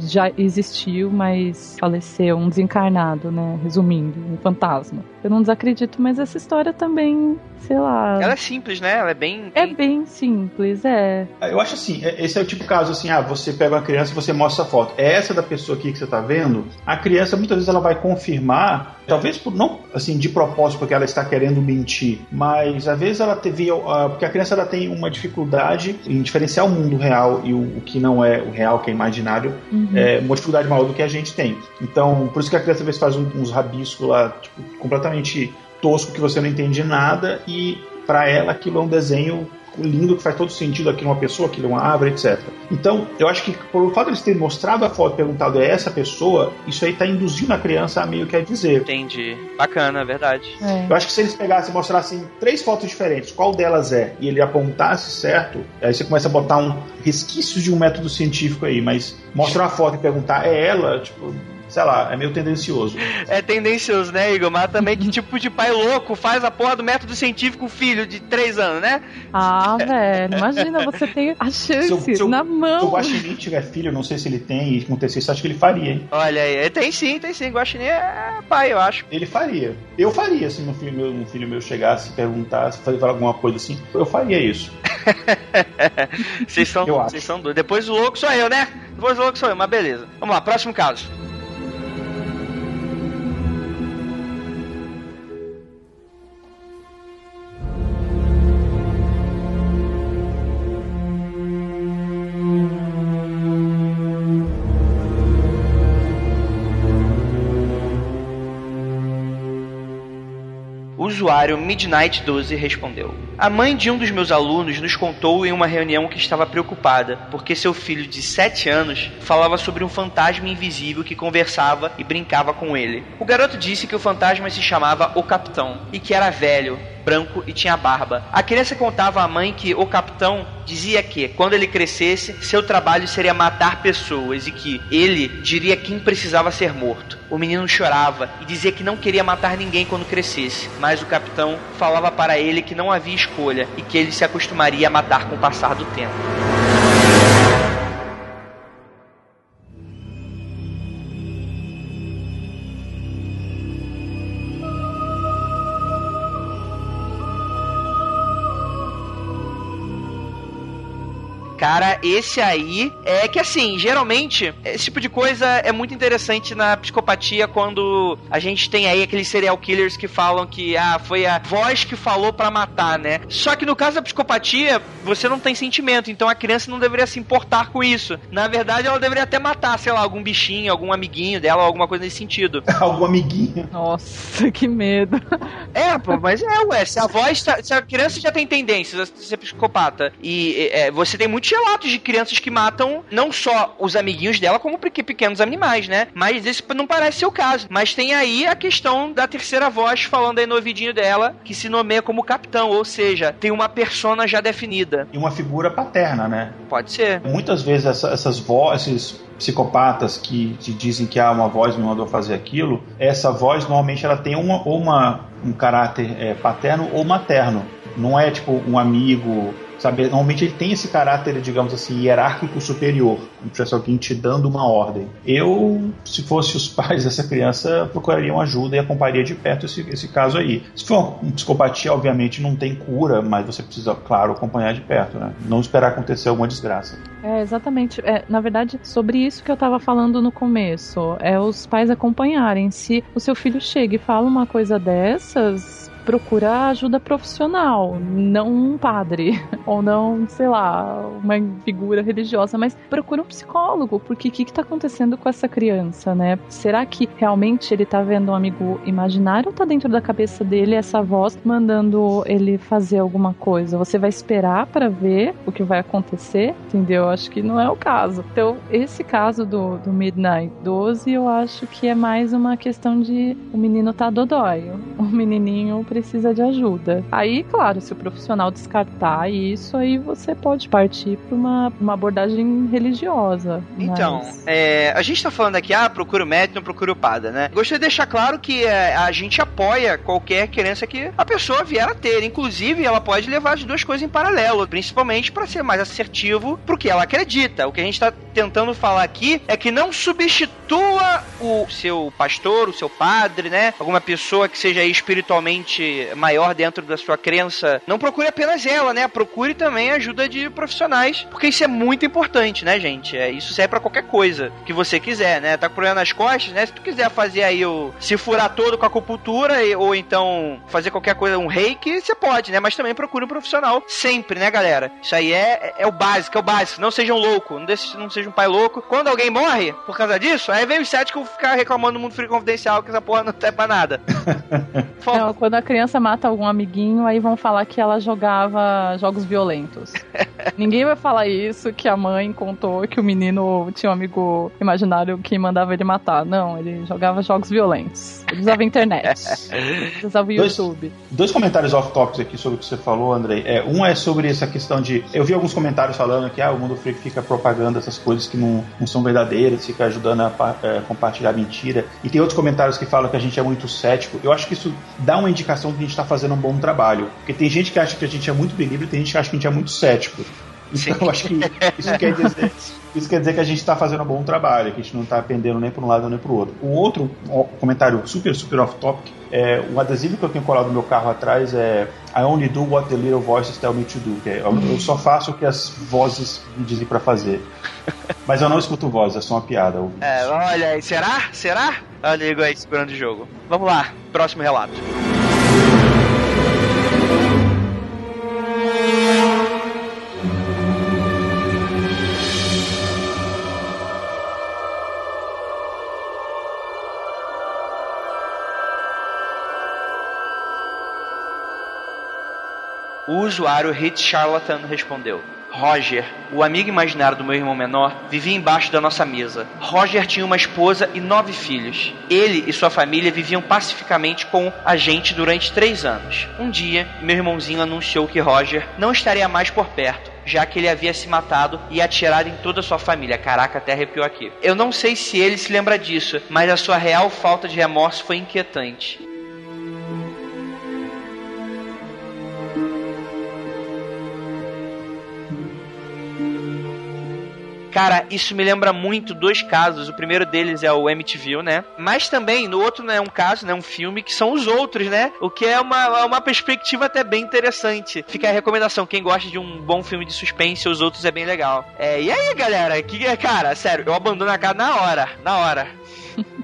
já existiu, mas faleceu, um desencarnado, né? Resumindo, um fantasma. Eu não desacredito, mas essa história também, sei lá. Ela é simples, né? Ela é bem. É bem simples, é. Eu acho assim, é- esse é o tipo de caso assim, ah, você pega uma criança e você mostra a foto. É essa da pessoa aqui que você tá vendo? A criança muitas vezes ela vai confirmar, talvez por, não assim de propósito porque ela está querendo mentir, mas às vezes ela teve, ah, porque a criança ela tem uma dificuldade em diferenciar o mundo real e o, o que não é o real, que é imaginário, é uma dificuldade maior do que a gente tem. Então, por isso que a criança às vezes faz uns rabiscos lá, tipo, completamente tosco que você não entende nada e para ela aquilo é um desenho lindo que faz todo sentido aqui numa pessoa, aquilo é uma árvore, etc. Então, eu acho que por o fato de eles terem mostrado a foto e perguntado é essa pessoa, isso aí está induzindo a criança a meio que a dizer. Entendi. Bacana, é verdade. é. Eu acho que se eles pegassem e mostrassem três fotos diferentes, qual delas é, e ele apontasse certo, aí você começa a botar um resquício de um método científico aí, mas mostrar a foto e perguntar é ela, tipo, sei lá, é meio tendencioso. É tendencioso, né, Igor? Mas também que tipo de pai louco faz a porra do método científico filho de 3 anos, né? Ah, velho, imagina, você tem a chance Se eu- se eu- na Se o mão. Guaxinim tiver filho, eu não sei se ele tem, e acontecesse, acho que ele faria, hein? Olha aí, tem sim, tem sim. Guaxinim é pai, eu acho. Ele faria. Eu faria se meu filho meu, um filho meu chegasse e perguntasse, fazer alguma coisa assim. Eu faria isso. Vocês são, Eu vocês são dois. Depois o louco sou eu, né? Depois o louco sou eu, mas beleza. Vamos lá, próximo caso. Usuário Midnight12 respondeu: A mãe de um dos meus alunos nos contou em uma reunião que estava preocupada porque seu filho de 7 anos falava sobre um fantasma invisível que conversava e brincava com ele. O garoto disse que o fantasma se chamava O Capitão e que era velho, branco e tinha barba. A criança contava à mãe que o capitão dizia que, quando ele crescesse, seu trabalho seria matar pessoas e que ele diria quem precisava ser morto. O menino chorava e dizia que não queria matar ninguém quando crescesse, mas o capitão falava para ele que não havia escolha e que ele se acostumaria a matar com o passar do tempo. Cara, esse aí é que assim, geralmente, esse tipo de coisa é muito interessante na psicopatia quando a gente tem aí aqueles serial killers que falam que ah, foi a voz que falou pra matar, né? Só que no caso da psicopatia, você não tem sentimento, então a criança não deveria se importar com isso. Na verdade, ela deveria até matar, sei lá, algum bichinho, algum amiguinho dela, alguma coisa nesse sentido. Algum amiguinho. Nossa, que medo. É, pô, mas é, ué, se a voz, tá- se a criança já tem tendências a ser psicopata e é, você tem muitos relatos de crianças que matam não só os amiguinhos dela, como pequ- pequenos animais, né? Mas esse não parece ser o caso. Mas tem aí a questão da terceira voz falando aí no ouvidinho dela, que se nomeia como capitão, ou seja, tem uma persona já definida. E uma figura paterna, né? Pode ser. Muitas vezes essa- essas vozes psicopatas que te dizem que ah, uma voz me mandou fazer aquilo, essa voz normalmente ela tem uma, ou uma, um caráter é, paterno ou materno. Não é tipo um amigo, sabe? Normalmente ele tem esse caráter, digamos assim, hierárquico superior, como se alguém te dando uma ordem. Eu, se fosse os pais dessa criança, procurariam ajuda e acompanharia de perto esse, esse caso aí. Se for uma psicopatia, obviamente não tem cura, mas você precisa, claro, acompanhar de perto, né? Não esperar acontecer alguma desgraça. É, exatamente. É, na verdade, sobre isso que eu tava falando no começo, é os pais acompanharem. Se o seu filho chega e fala uma coisa dessas, procura ajuda profissional, não um padre, ou não, sei lá, uma figura religiosa, mas procura um psicólogo, porque o que, que tá acontecendo com essa criança, né? Será que realmente ele tá vendo um amigo imaginário ou tá dentro da cabeça dele essa voz mandando ele fazer alguma coisa? Você vai esperar para ver o que vai acontecer, entendeu? Acho que não é o caso. Então, esse caso do, do Midnight 12, eu acho que é mais uma questão de o menino tá dodói. O menininho precisa de ajuda. Aí, claro, se o profissional descartar isso, aí você pode partir para uma, uma abordagem religiosa. Então, mas- é, a gente tá falando aqui, ah, procura o médico, não procura o padre, né? Gostaria de deixar claro que é, a gente apoia qualquer crença que a pessoa vier a ter. Inclusive, ela pode levar as duas coisas em paralelo, principalmente para ser mais assertivo pro que ela acredita. O que a gente tá tentando falar aqui é que não substitua o seu pastor, o seu padre, né? Alguma pessoa que seja aí maior dentro da sua crença. Não procure apenas ela, né? Procure também a ajuda de profissionais, porque isso é muito importante, né, gente? É, isso serve pra qualquer coisa que você quiser, né? Tá com problema nas costas, né? Se tu quiser fazer aí o se furar todo com a acupuntura e- ou então fazer qualquer coisa, um reiki, você pode, né? Mas também procure um profissional sempre, né, galera? Isso aí é, é o básico, é o básico. Não sejam loucos, não, deixe, não seja um pai louco. Quando alguém morre por causa disso, aí vem os céticos ficar reclamando do mundo free confidencial que essa porra não serve pra nada. Não, quando a criança mata algum amiguinho, aí vão falar que ela jogava jogos violentos. Ninguém vai falar isso, que a mãe contou que o menino tinha um amigo imaginário que mandava ele matar. Não, ele jogava jogos violentos. Ele usava a internet. Ele usava o Dois- YouTube. Dois comentários off-topics aqui sobre o que você falou, Andrei. É, um é sobre essa questão de. Eu vi alguns comentários falando que ah, o mundo freak fica propagando essas coisas que não, não são verdadeiras, fica ajudando a é, compartilhar mentira. E tem outros comentários que falam que a gente é muito cético. Eu acho que isso dá uma indicação que a gente está fazendo um bom trabalho. Porque tem gente que acha que a gente é muito e tem gente que acha que a gente é muito cético. Então eu acho que isso quer dizer. Isso quer dizer que a gente está fazendo um bom trabalho, que a gente não está pendendo nem para um lado nem para o outro. O outro comentário super, super off-topic é o adesivo que eu tenho colado no meu carro atrás é I only do what the little voices tell me to do. Que é, eu, só faço o que as vozes me dizem para fazer. Mas eu não escuto vozes, é só uma piada. É, olha aí, será? Será? Olha o aí segurando o jogo. Vamos lá, próximo relato. O usuário Hit Charlatan respondeu: Roger, o amigo imaginário do meu irmão menor, vivia embaixo da nossa mesa. Roger tinha uma esposa e nove filhos. Ele e sua família viviam pacificamente com a gente durante três anos. Um dia, meu irmãozinho anunciou que Roger não estaria mais por perto. Já que ele havia se matado e atirado em toda a sua família. Caraca, até arrepiou aqui. Eu não sei se ele se lembra disso, mas a sua real falta de remorso foi inquietante. Cara, isso me lembra muito dois casos. O primeiro deles é o MTV, né? Mas também, no outro não é um caso, né? Um filme que são os outros, né? O que é uma, é uma perspectiva até bem interessante. Fica a recomendação. Quem gosta de um bom filme de suspense, os outros é bem legal. É, e aí, galera? Que, cara, sério, eu abandono a casa na hora. Na hora.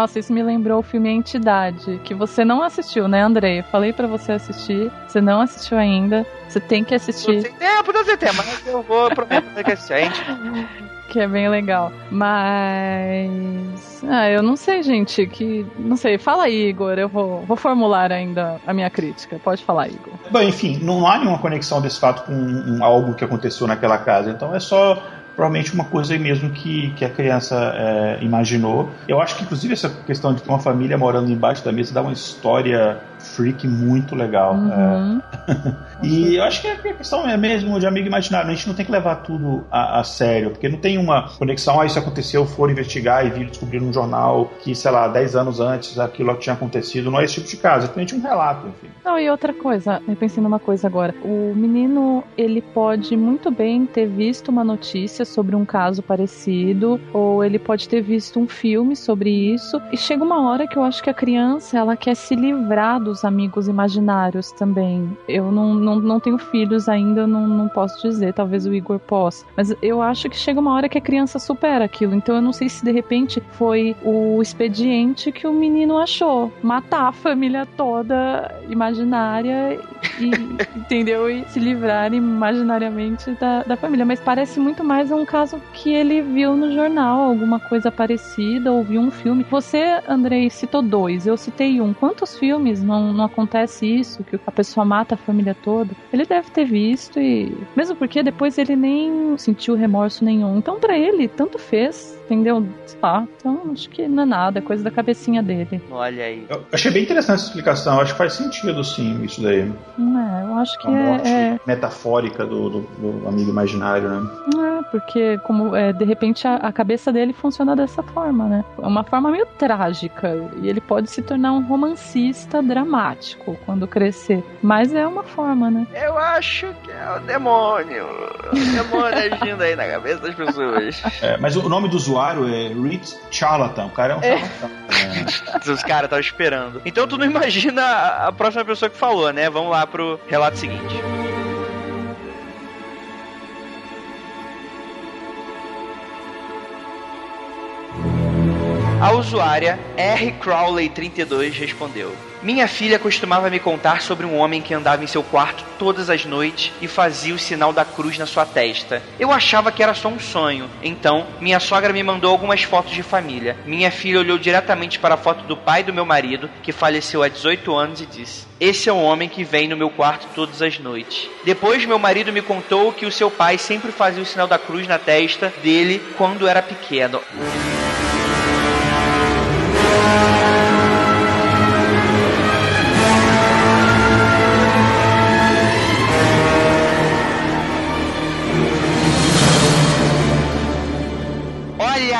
Nossa, isso me lembrou o filme A Entidade, que você não assistiu, né, Andrei? Eu falei pra você assistir, você não assistiu ainda. Você tem que Não assistir, tem tempo, não tem tempo, mas eu vou prometer que assistir. Que é bem legal. Mas. Ah, eu não sei, gente. Que. Não sei. Fala aí, Igor. Eu vou, vou formular ainda a minha crítica. Pode falar, Igor. Bom, enfim, não há nenhuma conexão desse fato com um- algo que aconteceu naquela casa. Então é só provavelmente uma coisa mesmo que, que a criança é, imaginou. Eu acho que inclusive essa questão de ter uma família morando embaixo da mesa dá uma história freak muito legal. Uhum. É. E eu acho que a questão é mesmo de amigo imaginário. A gente não tem que levar tudo a, a sério, porque não tem uma conexão. Ah, isso aconteceu, foram investigar e viram descobrir num jornal que, sei lá, 10 anos antes aquilo tinha acontecido. Não é esse tipo de caso, é simplesmente um relato, enfim. Não, e outra coisa, eu pensei numa coisa agora. O menino, ele pode muito bem ter visto uma notícia sobre um caso parecido, ou ele pode ter visto um filme sobre isso, e chega uma hora que eu acho que a criança, ela quer se livrar dos amigos imaginários também. Eu não, não, não tenho filhos ainda, não, não posso dizer, talvez o Igor possa. Mas eu acho que chega uma hora que a criança supera aquilo, então eu não sei se de repente foi o expediente que o menino achou. Matar a família toda imaginária e, entendeu? E se livrar imaginariamente da, da família. Mas parece muito mais um, um caso que ele viu no jornal, alguma coisa parecida, ou viu um filme. Você, Andrei, citou dois, eu citei um. Quantos filmes não, não acontece isso, que a pessoa mata a família toda? Ele deve ter visto e. Mesmo porque depois ele nem sentiu remorso nenhum. Então, para ele, tanto fez entendeu? Tá. Então, acho que não é nada, é coisa da cabecinha dele. Olha aí. Eu achei bem interessante essa explicação. Eu acho que faz sentido, sim, isso daí. É, eu acho que A morte é, é, metafórica do, do- do amigo imaginário, né? é, porque como é, de repente a, a cabeça dele funciona dessa forma, né? É uma forma meio trágica e ele pode se tornar um romancista dramático quando crescer, mas é uma forma, né? Eu acho que é o demônio. O demônio agindo aí na cabeça das pessoas. É, mas o nome do usuário é Reed Charlatan. O cara é um charlatão. né? Os caras estavam esperando. Então tu não imagina a a próxima pessoa que falou, né? Vamos lá pro relato seguinte. A usuária R. Crowley32 respondeu: Minha filha costumava me contar sobre um homem que andava em seu quarto todas as noites e fazia o sinal da cruz na sua testa. Eu achava que era só um sonho. Então, minha sogra me mandou algumas fotos de família. Minha filha olhou diretamente para a foto do pai do meu marido, que faleceu há 18 anos, e disse: Esse é o homem que vem no meu quarto todas as noites. Depois, meu marido me contou que o seu pai sempre fazia o sinal da cruz na testa dele quando era pequeno.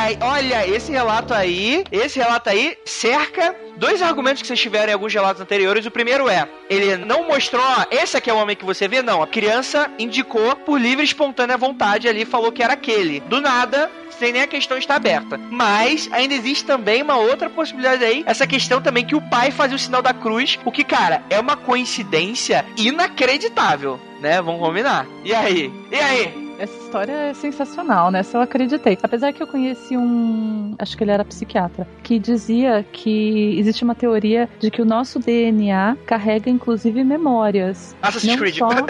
Aí- olha, esse relato aí, esse relato aí cerca dois argumentos que vocês tiveram em alguns relatos anteriores. O primeiro é, ele não mostrou, esse aqui é o homem que você vê, não. A criança indicou por livre e espontânea vontade ali, falou que era aquele. Do nada, sem nem a questão está aberta. Mas ainda existe também uma outra possibilidade aí, essa questão também que o pai fazia o sinal da cruz, o que, cara, é uma coincidência inacreditável, né? Vamos combinar. E aí? E aí? Essa história é sensacional, né? Se eu acreditei. Apesar que eu conheci um. Acho que ele era psiquiatra. Que dizia que existe uma teoria de que o nosso DNA carrega, inclusive, memórias. Assassin's Creed. só...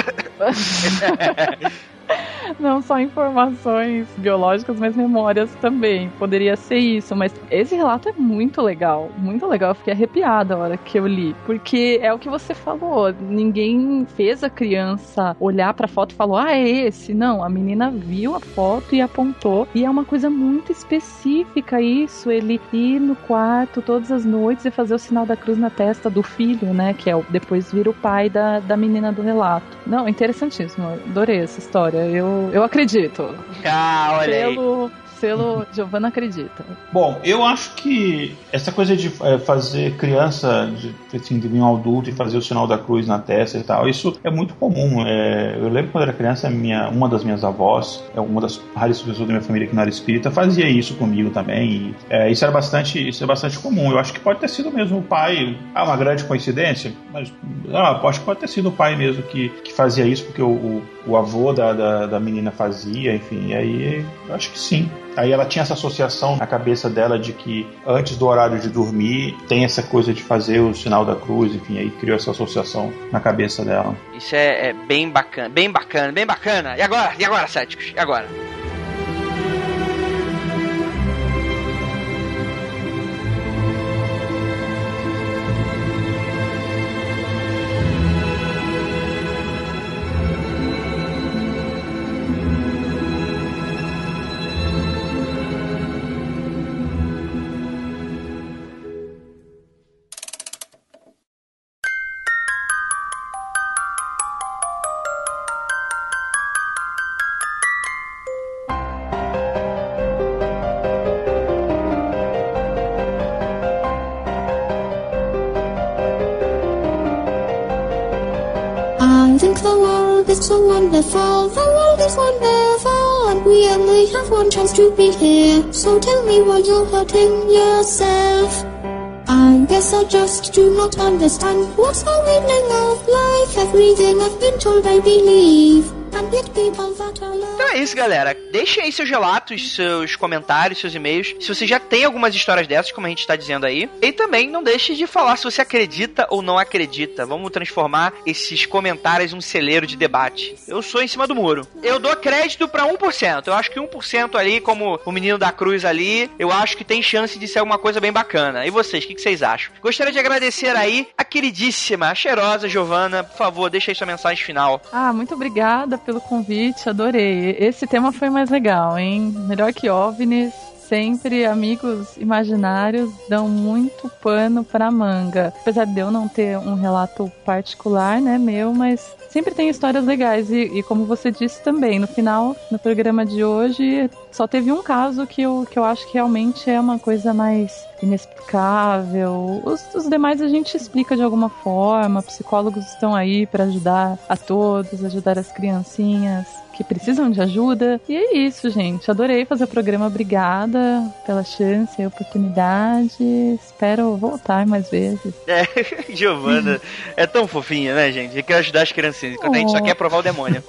Não só informações biológicas, mas memórias também. Poderia ser isso, mas esse relato é muito legal. Muito legal. Eu fiquei arrepiada a hora que eu li. Porque é o que você falou. Ninguém fez a criança olhar pra foto e falou: Ah, é esse. Não, a menina viu a foto e apontou. E é uma coisa muito específica isso. Ele ir no quarto todas as noites e fazer o sinal da cruz na testa do filho, né? Que é o, depois vira o pai da, da menina do relato. Não, interessantíssimo. Adorei essa história. Eu, eu acredito. Ah, olha aí. Selo, selo Giovanna acredita. Bom, eu acho que essa coisa de é, fazer criança, de, assim, de vir um adulto e fazer o sinal da cruz na testa e tal, isso é muito comum. É, eu lembro quando era criança, minha, uma das minhas avós, é uma das raríssimas pessoas da minha família que não era espírita, fazia isso comigo também. E, é, isso era bastante, isso é bastante comum. Eu acho que pode ter sido mesmo o pai. Ah, uma grande coincidência, mas ah, acho que pode ter sido o pai mesmo que, que fazia isso, porque o, o, o avô da, da, da menina fazia, enfim. E aí, acho que sim. Aí ela tinha essa associação na cabeça dela de que antes do horário de dormir tem essa coisa de fazer o sinal da cruz, enfim, aí criou essa associação na cabeça dela. Isso é, é bem bacana, bem bacana, bem bacana. E agora? E agora, céticos? E agora? One chance to be here. So tell me why you're hurting yourself. I guess I just do not understand what's the meaning of life. Everything I've been told I believe. Então é isso, galera. Deixem aí seus relatos, seus comentários, seus e-mails. Se você já tem algumas histórias dessas, como a gente está dizendo aí. E também não deixe de falar se você acredita ou não acredita. Vamos transformar esses comentários um celeiro de debate. Eu sou em cima do muro. Eu dou crédito para 1%. Eu acho que 1% ali, como o menino da cruz ali, eu acho que tem chance de ser alguma coisa bem bacana. E vocês, o que, que vocês acham? Gostaria de agradecer aí a queridíssima, a cheirosa Giovana. Por favor, deixa aí sua mensagem final. Ah, muito obrigada pelo convite, adorei. Esse tema foi mais legal, hein? Melhor que OVNIs. Sempre amigos imaginários dão muito pano pra manga. Apesar de eu não ter um relato particular, né, meu, mas sempre tem histórias legais. E, e, como você disse também, no final, no programa de hoje, só teve um caso que eu, que eu acho que realmente é uma coisa mais inexplicável. Os, os demais a gente explica de alguma forma. Psicólogos estão aí para ajudar a todos, ajudar as criancinhas que precisam de ajuda. E é isso, gente. Adorei fazer o programa. Obrigada pela chance e oportunidade. Espero voltar mais vezes. É, Giovana é tão fofinha, né, gente? Quer ajudar as criancinhas, enquanto a gente só quer provar o demônio.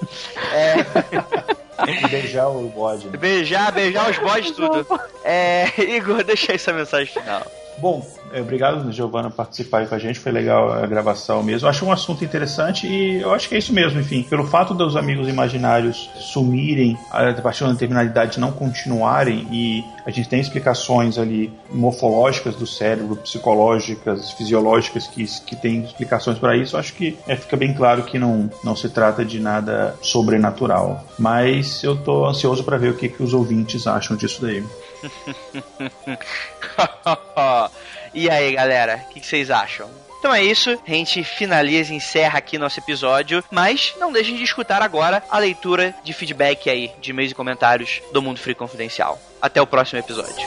E beijar o bode. né? Beijar, beijar os bodes, tudo. É, Igor, deixa aí essa mensagem final. Bom, é, obrigado, Giovana, por participar aí com a gente. Foi legal a gravação mesmo. Acho um assunto interessante e eu acho que é isso mesmo. Enfim, pelo fato dos amigos imaginários sumirem a partir de uma determinada idade, não continuarem e a gente tem explicações ali morfológicas do cérebro, psicológicas, fisiológicas que, que tem explicações para isso. Acho que é, fica bem claro que não, não se trata de nada sobrenatural. Mas eu tô ansioso para ver o que, que os ouvintes acham disso daí. e aí, galera, o que, que vocês acham? Então é isso, a gente finaliza e encerra aqui nosso episódio, mas não deixem de escutar agora a leitura de feedback aí, de e-mails e comentários do Mundo Free Confidencial. Até o próximo episódio.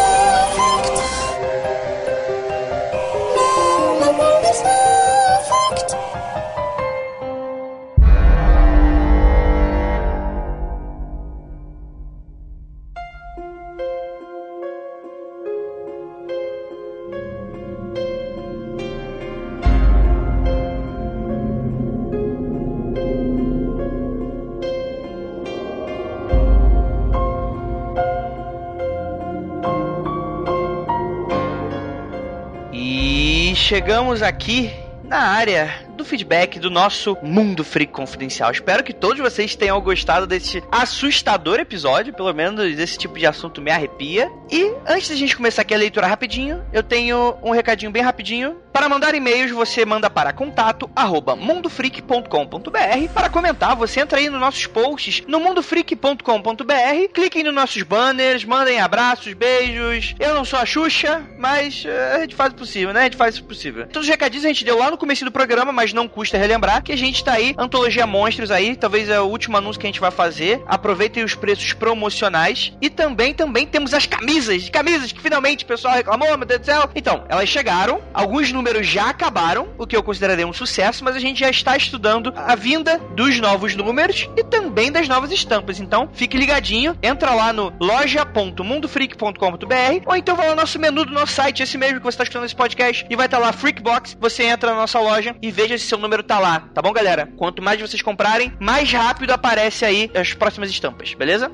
chegamos aqui na área do feedback do nosso Mundo Freak Confidencial. Espero que todos vocês tenham gostado desse assustador episódio, pelo menos esse tipo de assunto me arrepia. E antes da gente começar aqui a leitura rapidinho, eu tenho um recadinho bem rapidinho. Para mandar e-mails, você manda para contato arroba mundofreak.com.br. Para comentar, você entra aí nos nossos posts no mundofreak.com.br, cliquem nos nossos banners, mandem abraços, beijos. Eu não sou a Xuxa, mas eh, a gente faz o possível, né? A gente faz o possível. Todos os recadinhos a gente deu lá no começo do programa, mas não custa relembrar que a gente tá aí, Antologia Monstros aí, talvez é o último anúncio que a gente vai fazer. Aproveitem os preços promocionais. E também, também temos as camisas, camisas que finalmente o pessoal reclamou, meu Deus do céu. Então, elas chegaram, alguns números já acabaram, o que eu consideraria um sucesso, mas a gente já está estudando a vinda dos novos números e também das novas estampas. Então, fique ligadinho, entra lá no loja.mundofreak.com.br ou então vai lá no nosso menu do nosso site, esse mesmo que você está escutando esse podcast, e vai estar lá Freakbox. Você entra na nossa loja e veja se seu número tá lá, tá bom, galera? Quanto mais vocês comprarem, mais rápido aparece aí as próximas estampas, beleza?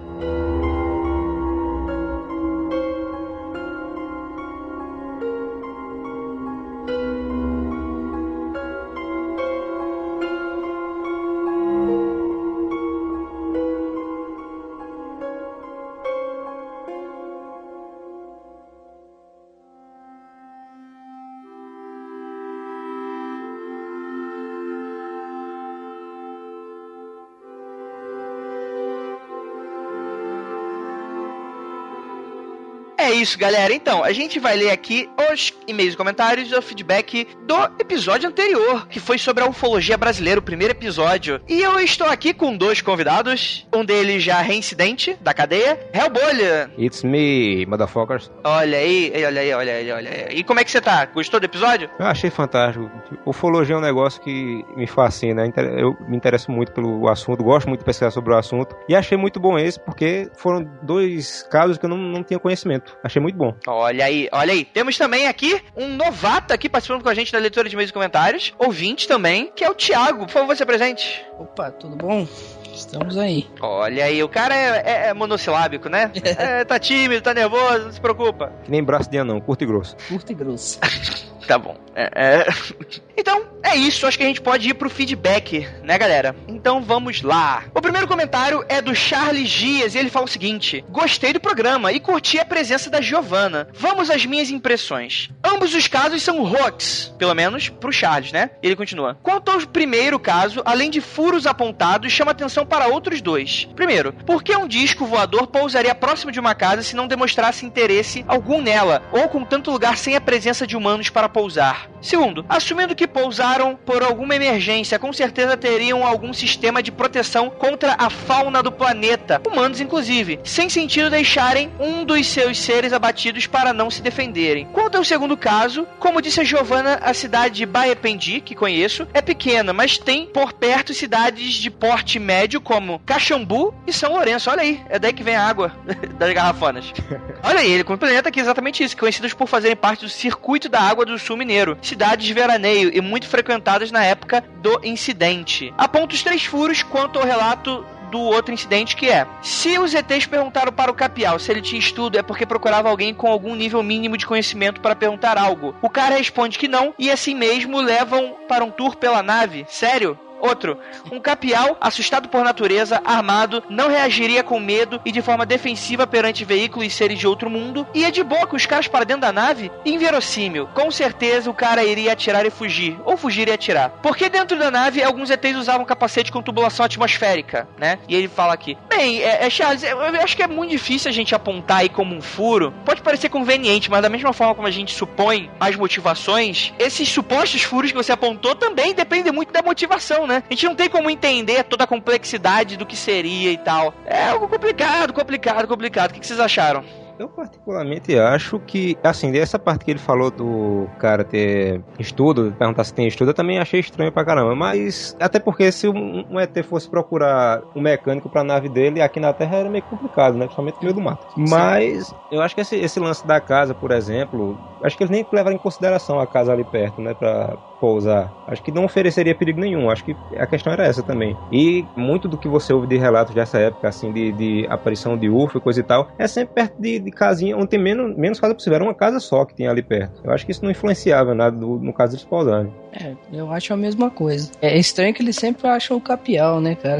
Isso, galera. Então, a gente vai ler aqui os e-mails e comentários do feedback do episódio anterior, que foi sobre a ufologia brasileira, o primeiro episódio. E eu estou aqui com dois convidados. Um deles já reincidente da cadeia, Hellbolha. It's me, motherfuckers. Olha aí, olha aí, olha aí, olha aí. E como é que você tá? Gostou do episódio? Eu achei fantástico. Ufologia é um negócio que me fascina. Eu me interesso muito pelo assunto, gosto muito de pesquisar sobre o assunto. E achei muito bom esse, porque foram dois casos que eu não, não tinha conhecimento. Achei muito bom. Olha aí, olha aí. Temos também aqui um novato aqui participando com a gente da leitura de e-mails e comentários, ouvinte também, que é o Thiago. Por favor, você presente. Opa, tudo bom? Estamos aí. Olha aí, o cara é, é- é monossilábico, né? É, tá tímido, tá nervoso, não se preocupa. Que nem braço de anão, curto e grosso. Curto e grosso. Tá bom. É, é. Então, é isso. Acho que a gente pode ir pro feedback, né, galera? Então vamos lá. O primeiro comentário é do Charles Dias e ele fala o seguinte: Gostei do programa e curti a presença da Giovanna. Vamos às minhas impressões. Ambos os casos são hoax, pelo menos pro Charles, né? Ele continua. Quanto ao primeiro caso, além de furos apontados, chama atenção para outros dois. Primeiro, por que um disco voador pousaria próximo de uma casa se não demonstrasse interesse algum nela, ou com tanto lugar sem a presença de humanos para pousar? Segundo, assumindo que pousaram por alguma emergência, com certeza teriam algum sistema de proteção contra a fauna do planeta, humanos inclusive, sem sentido deixarem um dos seus seres abatidos para não se defenderem. Quanto ao segundo caso, como disse a Giovanna, a cidade de Baependi, que conheço, é pequena, mas tem por perto cidades de porte médio como Caxambu e São Lourenço. Olha aí, é daí que vem a água das garrafonas. Olha aí, ele complementa aqui exatamente isso, conhecidas por fazerem parte do circuito da água do sul mineiro, cidades de veraneio e muito frequentadas na época do incidente. Aponta os três furos quanto ao relato do outro incidente que é: se os ETs perguntaram para o Capial se ele tinha estudo, é porque procurava alguém com algum nível mínimo de conhecimento para perguntar algo. O cara responde que não e assim mesmo levam para um tour pela nave. Sério? Outro, um capial, assustado por natureza, armado, não reagiria com medo e de forma defensiva perante veículos e seres de outro mundo, ia de boa com os caras para dentro da nave? Inverossímil. Com certeza o cara iria atirar e fugir, ou fugir e atirar. Porque dentro da nave alguns ETs usavam capacete com tubulação atmosférica, né? E ele fala aqui. Bem, é, é, Charles, eu, eu acho que é muito difícil a gente apontar aí como um furo. Pode parecer conveniente, mas da mesma forma como a gente supõe as motivações, esses supostos furos que você apontou também dependem muito da motivação, né? A gente não tem como entender toda a complexidade do que seria e tal. É algo complicado, complicado, complicado. O que vocês acharam? Eu particularmente acho que, assim, dessa parte que ele falou do cara ter estudo, perguntar se tem estudo, eu também achei estranho pra caramba. Mas, até porque se um, um ET fosse procurar um mecânico pra nave dele, aqui na Terra era meio complicado, né? Principalmente no meio do mato. Mas, eu acho que esse, esse lance da casa, por exemplo, acho que eles nem levaram em consideração a casa ali perto, né? Pra pousar. Acho que não ofereceria perigo nenhum. Acho que a questão era essa também. E muito do que você ouve de relatos dessa época, assim, de, de aparição de UFO e coisa e tal, é sempre perto de, de casinha onde tem menos, menos casa possível. Era uma casa só que tinha ali perto. Eu acho que isso não influenciava nada do- no caso deles pousarem. É, eu acho a mesma coisa. É estranho que eles sempre acham o capial, né, cara?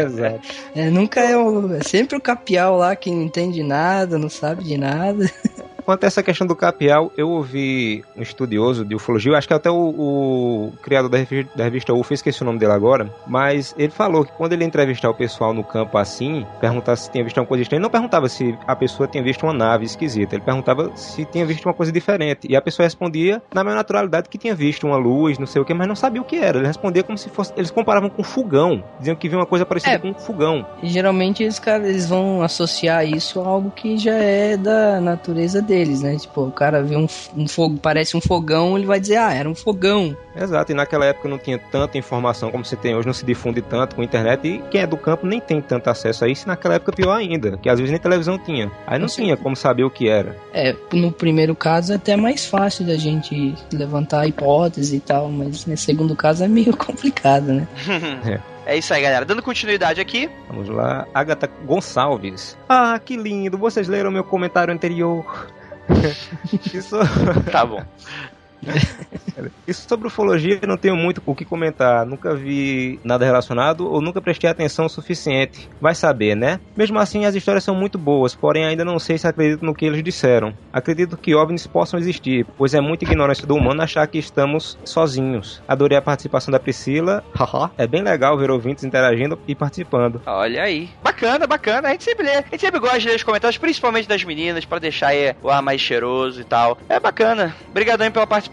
Exato. É, nunca é, o, é sempre o capial lá que não entende nada, não sabe de nada. Quanto a essa questão do capial, eu ouvi um estudioso de ufologia, acho que até o, o criador da revista, da revista UFO, esqueci o nome dele agora, mas ele falou que quando ele entrevistar o pessoal no campo assim, perguntar se tinha visto alguma coisa estranha, ele não perguntava se a pessoa tinha visto uma nave esquisita, ele perguntava se tinha visto uma coisa diferente. E a pessoa respondia na maior naturalidade que tinha visto uma luz, não sei o que, mas não sabia o que era. Ele respondia como se fosse. Eles comparavam com fogão, diziam que viu uma coisa parecida É. com um fogão. E geralmente eles, cara, eles vão associar isso a algo que já é da natureza deles, né? Tipo, o cara vê um, um fogo, parece um fogão, ele vai dizer, ah, era um fogão. Exato, e naquela época não tinha tanta informação como se tem hoje, não se difunde tanto com a internet, e quem é do campo nem tem tanto acesso a isso, e naquela época pior ainda, que às vezes nem televisão tinha. Aí não tinha como saber o que era. É, no primeiro caso é até mais fácil da gente levantar a hipótese e tal, mas no segundo caso é meio complicado, né? É isso aí, galera. Dando continuidade aqui. Vamos lá, Agatha Gonçalves. Ah, que lindo, vocês leram meu comentário anterior. Isso Tá bom. E sobre ufologia, eu não tenho muito o que comentar. Nunca vi nada relacionado ou nunca prestei atenção o suficiente. Vai saber, né? Mesmo assim, as histórias são muito boas, porém ainda não sei se acredito no que eles disseram. Acredito que OVNIs possam existir, pois é muita ignorância do humano achar que estamos sozinhos. Adorei a participação da Priscila. Haha. é bem legal ver ouvintes interagindo e participando. Olha aí. Bacana, bacana. A gente sempre lê. A gente sempre gosta de ler os comentários, principalmente das meninas, pra deixar aí o ar mais cheiroso e tal. É bacana. Obrigadão aí pela participação.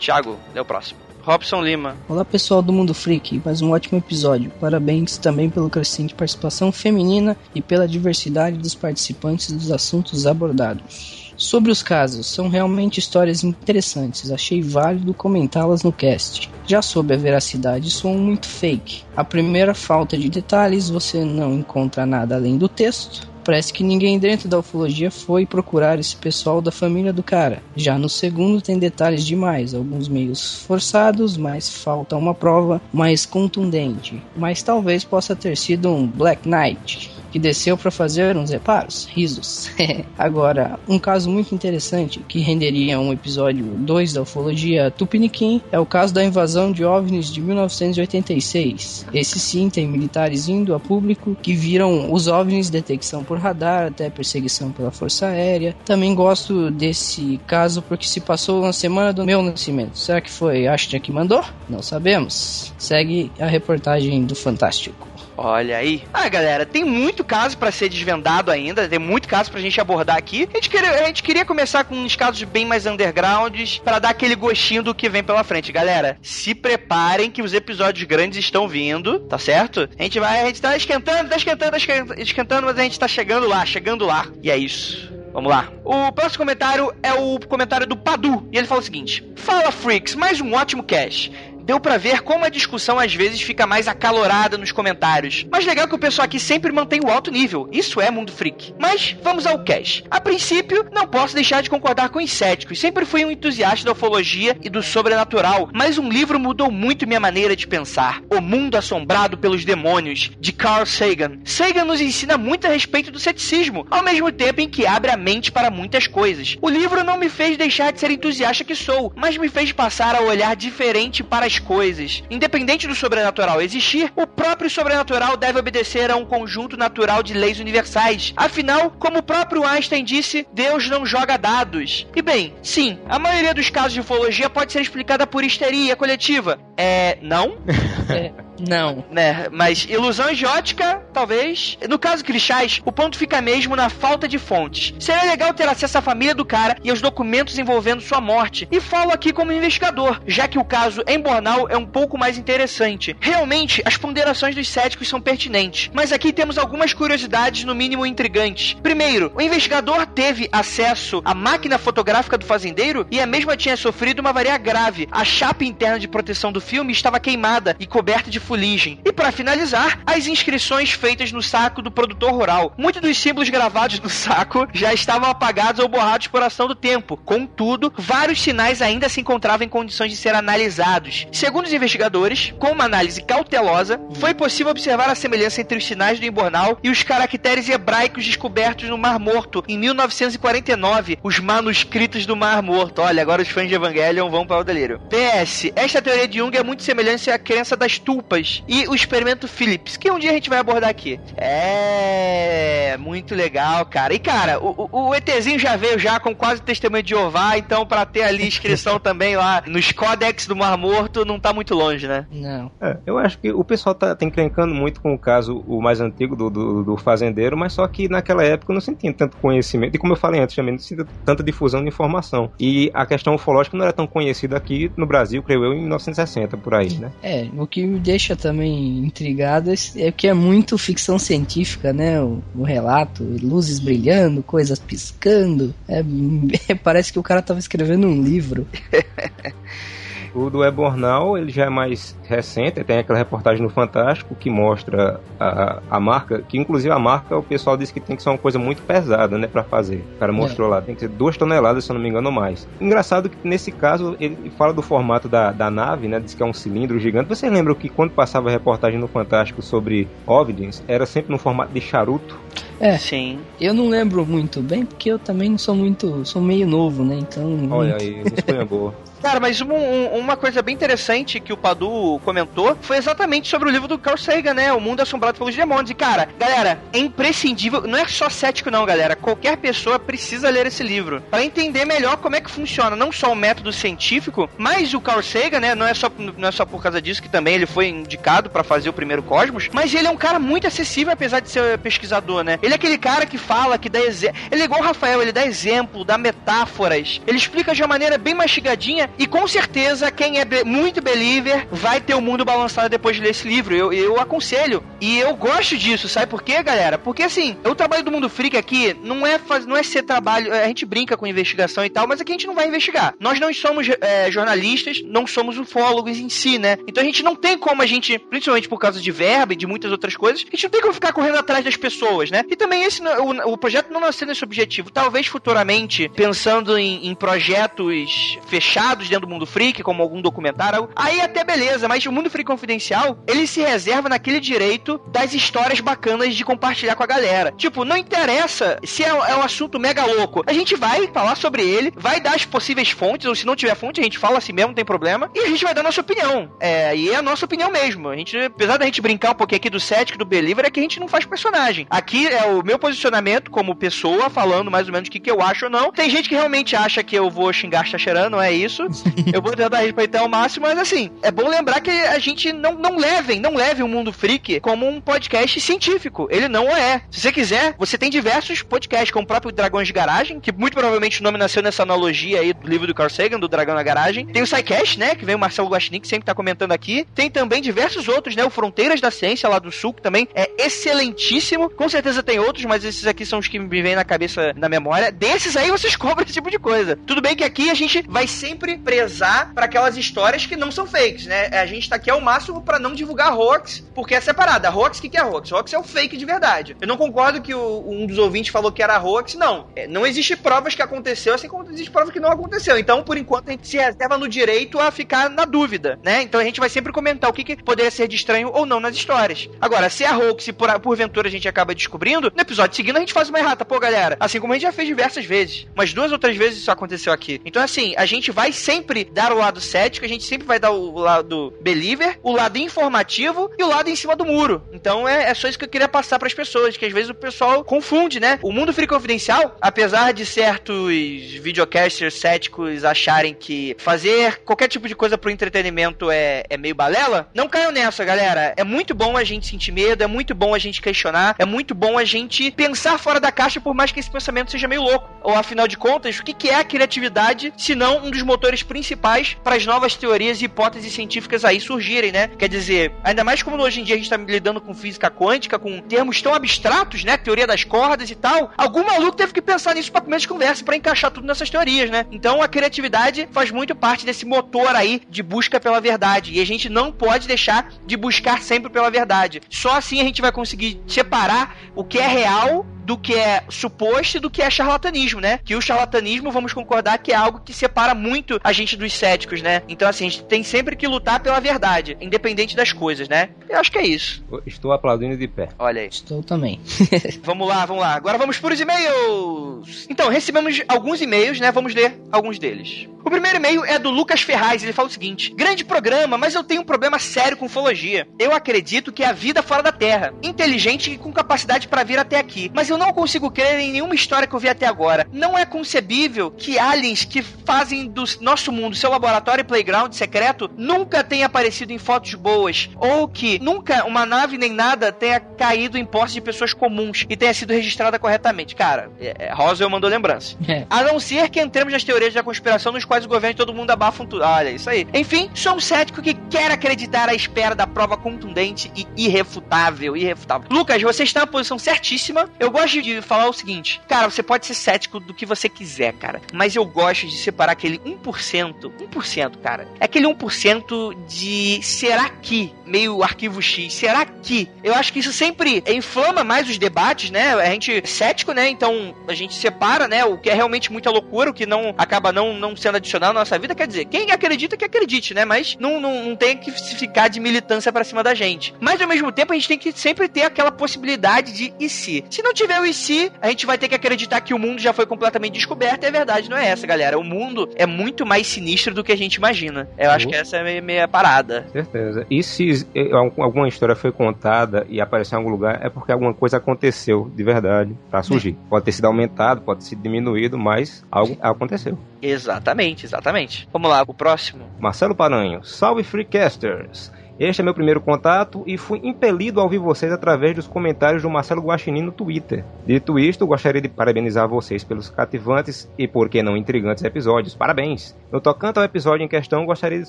Thiago, é o próximo. Robson Lima. Olá pessoal do Mundo Freak, mais um ótimo episódio. Parabéns também pela crescente participação feminina e pela diversidade dos participantes dos assuntos abordados. Sobre os casos, são realmente histórias interessantes, achei válido comentá-las no cast. Já sobre a veracidade, são muito fake. A primeira falta de detalhes, você não encontra nada além do texto. Parece que ninguém dentro da ufologia foi procurar esse pessoal da família do cara. Já no segundo tem detalhes demais, alguns meios forçados, mas falta uma prova mais contundente. Mas talvez possa ter sido um Black Knight que desceu para fazer uns reparos. Risos. Agora, um caso muito interessante que renderia um episódio 2 da ufologia Tupiniquim é o caso da invasão de OVNIs de 1986. Esse sim tem militares indo a público que viram os OVNIs detecção por radar até perseguição pela Força Aérea. Também gosto desse caso porque se passou na semana do meu nascimento. Será que foi Ashton que mandou? Não sabemos. Segue a reportagem do Fantástico. Olha aí. Ah, galera, tem muito caso pra ser desvendado ainda, tem muito caso pra gente abordar aqui. A gente queria, a gente queria começar com uns casos bem mais undergrounds pra dar aquele gostinho do que vem pela frente. Galera, se preparem que os episódios grandes estão vindo, tá certo? A gente vai, a gente tá esquentando, tá esquentando, tá esquentando, esquentando mas a gente tá chegando lá, chegando lá. E é isso. Vamos lá. O próximo comentário é o comentário do Padu. E ele fala o seguinte: Fala, Freaks, mais um ótimo cast. Deu pra ver como a discussão às vezes fica mais acalorada nos comentários. Mas legal que o pessoal aqui sempre mantém o alto nível. Isso é Mundo Freak. Mas vamos ao cast. A princípio, não posso deixar de concordar com os céticos. Sempre fui um entusiasta da ufologia e do sobrenatural. Mas um livro mudou muito minha maneira de pensar. O Mundo Assombrado pelos Demônios, de Carl Sagan. Sagan nos ensina muito a respeito do ceticismo, ao mesmo tempo em que abre a mente para muitas coisas. O livro não me fez deixar de ser entusiasta que sou, mas me fez passar a olhar diferente para as coisas. Independente do sobrenatural existir, o próprio sobrenatural deve obedecer a um conjunto natural de leis universais. Afinal, como o próprio Einstein disse, Deus não joga dados. E bem, sim, a maioria dos casos de ufologia pode ser explicada por histeria coletiva. É. não? É, não. né? Mas ilusão idiótica, talvez. No caso Crixás, o ponto fica mesmo na falta de fontes. Seria legal ter acesso à família do cara e aos documentos envolvendo sua morte. E falo aqui como investigador, já que o caso em Bornal é um pouco mais interessante. Realmente, as ponderações dos céticos são pertinentes, mas aqui temos algumas curiosidades no mínimo intrigantes. Primeiro, o investigador teve acesso à máquina fotográfica do fazendeiro e a mesma tinha sofrido uma avaria grave. A chapa interna de proteção do filme estava queimada e coberta de fuligem. E para finalizar, as inscrições feitas no saco do produtor rural. Muitos dos símbolos gravados no saco já estavam apagados ou borrados por ação do tempo. Contudo, vários sinais ainda se encontravam em condições de ser analisados. Segundo os investigadores, com uma análise cautelosa, foi possível observar a semelhança entre os sinais do embornal e os caracteres hebraicos descobertos no Mar Morto em 1949, os manuscritos do Mar Morto. Olha, agora os fãs de Evangelion vão para o delírio. PS, esta teoria de Jung é muito semelhante à crença das tulpas e o experimento Phillips, que um dia a gente vai abordar aqui. É muito legal, cara. E cara, o, o, ETzinho já veio já com quase testemunho de Jeová, então para ter ali inscrição também lá nos códex do Mar Morto não tá muito longe, né? Não. É, eu acho que o pessoal tá, tá encrencando muito com o caso o mais antigo do, do, do fazendeiro, mas só que naquela época não se tinha tanto conhecimento, e como eu falei antes também, não se tinha tanta difusão de informação. E a questão ufológica não era tão conhecida aqui no Brasil, creio eu, em 1960, por aí, né? É, o que me deixa também intrigado é que é muito ficção científica, né? O, o relato, luzes brilhando, coisas piscando. É, parece que o cara tava escrevendo um livro. O do Ebornal, ele já é mais recente, tem aquela reportagem no Fantástico que mostra a, a marca, que inclusive a marca o pessoal disse que tem que ser uma coisa muito pesada, né, para fazer. O cara mostrou lá, tem que ser duas toneladas, se eu não me engano, mais. Engraçado que nesse caso ele fala do formato da, da nave, né, diz que é um cilindro gigante. Você lembra que quando passava a reportagem no Fantástico sobre OVNIs, era sempre no formato de charuto? É, Sim. eu não lembro muito bem, porque eu também não sou muito. sou meio novo, né? Então. Olha aí, uma escolha boa. Cara, mas um- um- uma coisa bem interessante que o Padu comentou foi exatamente sobre o livro do Carl Sagan, né? O Mundo Assombrado pelos Demônios. E, cara, galera, é imprescindível. Não é só cético, não, galera. Qualquer pessoa precisa ler esse livro para entender melhor como é que funciona não só o método científico, mas o Carl Sagan, né? Não é só, não é só por causa disso que também ele foi indicado para fazer o primeiro Cosmos, mas ele é um cara muito acessível, apesar de ser pesquisador, né? Ele é aquele cara que fala, que dá exemplo. Ele é igual o Rafael, ele dá exemplo, dá metáforas. Ele explica de uma maneira bem mastigadinha e com certeza quem é be- muito believer vai ter o mundo balançado depois de ler esse livro. Eu, eu aconselho. E eu gosto disso, sabe por quê, galera? Porque assim, o trabalho do Mundo Freak aqui não é, faz, não é ser trabalho. A gente brinca com investigação e tal, mas aqui a gente não vai investigar. Nós não somos é, jornalistas, não somos ufólogos em si, né? Então a gente não tem como a gente, principalmente por causa de verba e de muitas outras coisas, a gente não tem como ficar correndo atrás das pessoas, né? E também esse, o, o projeto não nasceu nesse objetivo. Talvez futuramente, pensando em, em projetos fechados dentro do Mundo Freak, como algum documentário, aí até beleza, mas o Mundo Freak Confidencial, ele se reserva naquele direito das histórias bacanas de compartilhar com a galera. Tipo, não interessa se é, é um assunto mega louco. A gente vai falar sobre ele, vai dar as possíveis fontes, ou se não tiver fonte, a gente fala assim mesmo, não tem problema, e a gente vai dar nossa opinião. É, e é a nossa opinião mesmo. A gente, apesar da gente brincar um pouquinho aqui do Cético do Believer, é que a gente não faz personagem. Aqui é o meu posicionamento como pessoa, falando mais ou menos o que, que eu acho ou não. Tem gente que realmente acha que eu vou xingar Xaxerã, não é isso. Eu vou tentar respeitar ao máximo, mas assim, é bom lembrar que a gente não, não levem, não levem o Mundo Freak como um podcast científico. Ele não o é. Se você quiser, você tem diversos podcasts, como o próprio Dragões de Garagem, que muito provavelmente o nome nasceu nessa analogia aí do livro do Carl Sagan, do Dragão na Garagem. Tem o SciCast, né, que vem o Marcelo Guaxinim, que sempre tá comentando aqui. Tem também diversos outros, né, o Fronteiras da Ciência lá do Sul, que também é excelentíssimo. Com certeza tem outros, mas esses aqui são os que me vêm na cabeça, na memória. Desses aí vocês cobram esse tipo de coisa. Tudo bem que aqui a gente vai sempre prezar para aquelas histórias que não são fakes, né? A gente tá aqui ao máximo para não divulgar hoax, porque é separada. Hoax, o que, que é hoax? Hoax é o fake de verdade. Eu não concordo que o- um dos ouvintes falou que era hoax, não. É, não existe provas que aconteceu, assim como existe provas que não aconteceu. Então, por enquanto, a gente se reserva no direito a ficar na dúvida, né? Então a gente vai sempre comentar o que, que poderia ser de estranho ou não nas histórias. Agora, se é hoax e por, porventura a gente acaba descobrindo, no episódio seguinte a gente faz uma errata. Pô, galera, assim como a gente já fez diversas vezes. Mas duas ou três vezes isso aconteceu aqui. Então, assim, a gente vai sempre dar o lado cético, a gente sempre vai dar o lado believer, o lado informativo e o lado em cima do muro. Então é, é só isso que eu queria passar pras pessoas, que às vezes o pessoal confunde, né? O mundo free confidencial, apesar de certos videocasters céticos acharem que fazer qualquer tipo de coisa pro entretenimento é, é meio balela, não caiam nessa, galera. É muito bom a gente sentir medo, é muito bom a gente questionar, é muito bom a gente pensar fora da caixa, por mais que esse pensamento seja meio louco. Ou afinal de contas, o que que é a criatividade, se não um dos motores principais para as novas teorias e hipóteses científicas aí surgirem, né? Quer dizer, ainda mais como hoje em dia a gente tá lidando com física quântica, com termos tão abstratos, né? Teoria das cordas e tal. Algum maluco teve que pensar nisso pra começo de conversa, pra encaixar tudo nessas teorias, né? Então a criatividade faz muito parte desse motor aí de busca pela verdade. E a gente não pode deixar de buscar sempre pela verdade. Só assim a gente vai conseguir separar o que é real do que é suposto e do que é charlatanismo, né? Que o charlatanismo, vamos concordar, que é algo que separa muito a gente dos céticos, né? Então, assim, a gente tem sempre que lutar pela verdade, independente das coisas, né? Eu acho que é isso. Estou aplaudindo de pé. Olha aí. Estou também. Vamos lá, vamos lá. Agora vamos para os e-mails. Então, recebemos alguns e-mails, né? Vamos ler alguns deles. O primeiro e-mail é do Lucas Ferraz. Ele fala o seguinte: Grande programa, mas eu tenho um problema sério com ufologia. Eu acredito que é a vida fora da Terra, inteligente e com capacidade para vir até aqui. Mas eu não consigo crer em nenhuma história que eu vi até agora. Não é concebível que aliens que fazem do nosso mundo seu laboratório e playground secreto nunca tenha aparecido em fotos boas. Ou que nunca uma nave nem nada tenha caído em posse de pessoas comuns e tenha sido registrada corretamente. Cara, é, é, Roswell mandou lembrança. É. A não ser que entremos nas teorias da conspiração nos quais o governo e todo mundo abafam tudo. Olha, isso aí. Enfim, sou um cético que quer acreditar à espera da prova contundente e irrefutável. Irrefutável. Lucas, você está na posição certíssima. Eu gosto de falar o seguinte: cara, você pode ser cético do que você quiser, cara. Mas eu gosto de separar aquele 1%, 1%, cara. É aquele 1% de será que, meio arquivo X, será que? Eu acho que isso sempre inflama mais os debates, né? A gente é cético, né? Então a gente separa, né? O que é realmente muita loucura, o que não acaba não, não sendo adicionado na nossa vida. Quer dizer, quem acredita que acredite, né? Mas não, não, não tem que ficar de militância pra cima da gente. Mas ao mesmo tempo a gente tem que sempre ter aquela possibilidade de e se? Se não tiver o e se, a gente vai ter que acreditar que o mundo já foi completamente descoberto e a verdade não é essa, galera. O mundo é muito mais sinistro do que a gente imagina. Eu acho que essa é meio, meio a parada. Certeza. E se algum- alguma história foi contada e apareceu em algum lugar, é porque alguma coisa aconteceu de verdade pra surgir. Pode ter sido aumentado, pode ter sido diminuído, mas algo aconteceu. Exatamente, exatamente. Vamos lá, o próximo. Marcelo Paranho, salve Freecasters! Este é meu primeiro contato e fui impelido a ouvir vocês através dos comentários do Marcelo Guaxinim no Twitter. Dito isto, gostaria de parabenizar vocês pelos cativantes e, por que não, intrigantes episódios. Parabéns! No tocante ao episódio em questão, gostaria de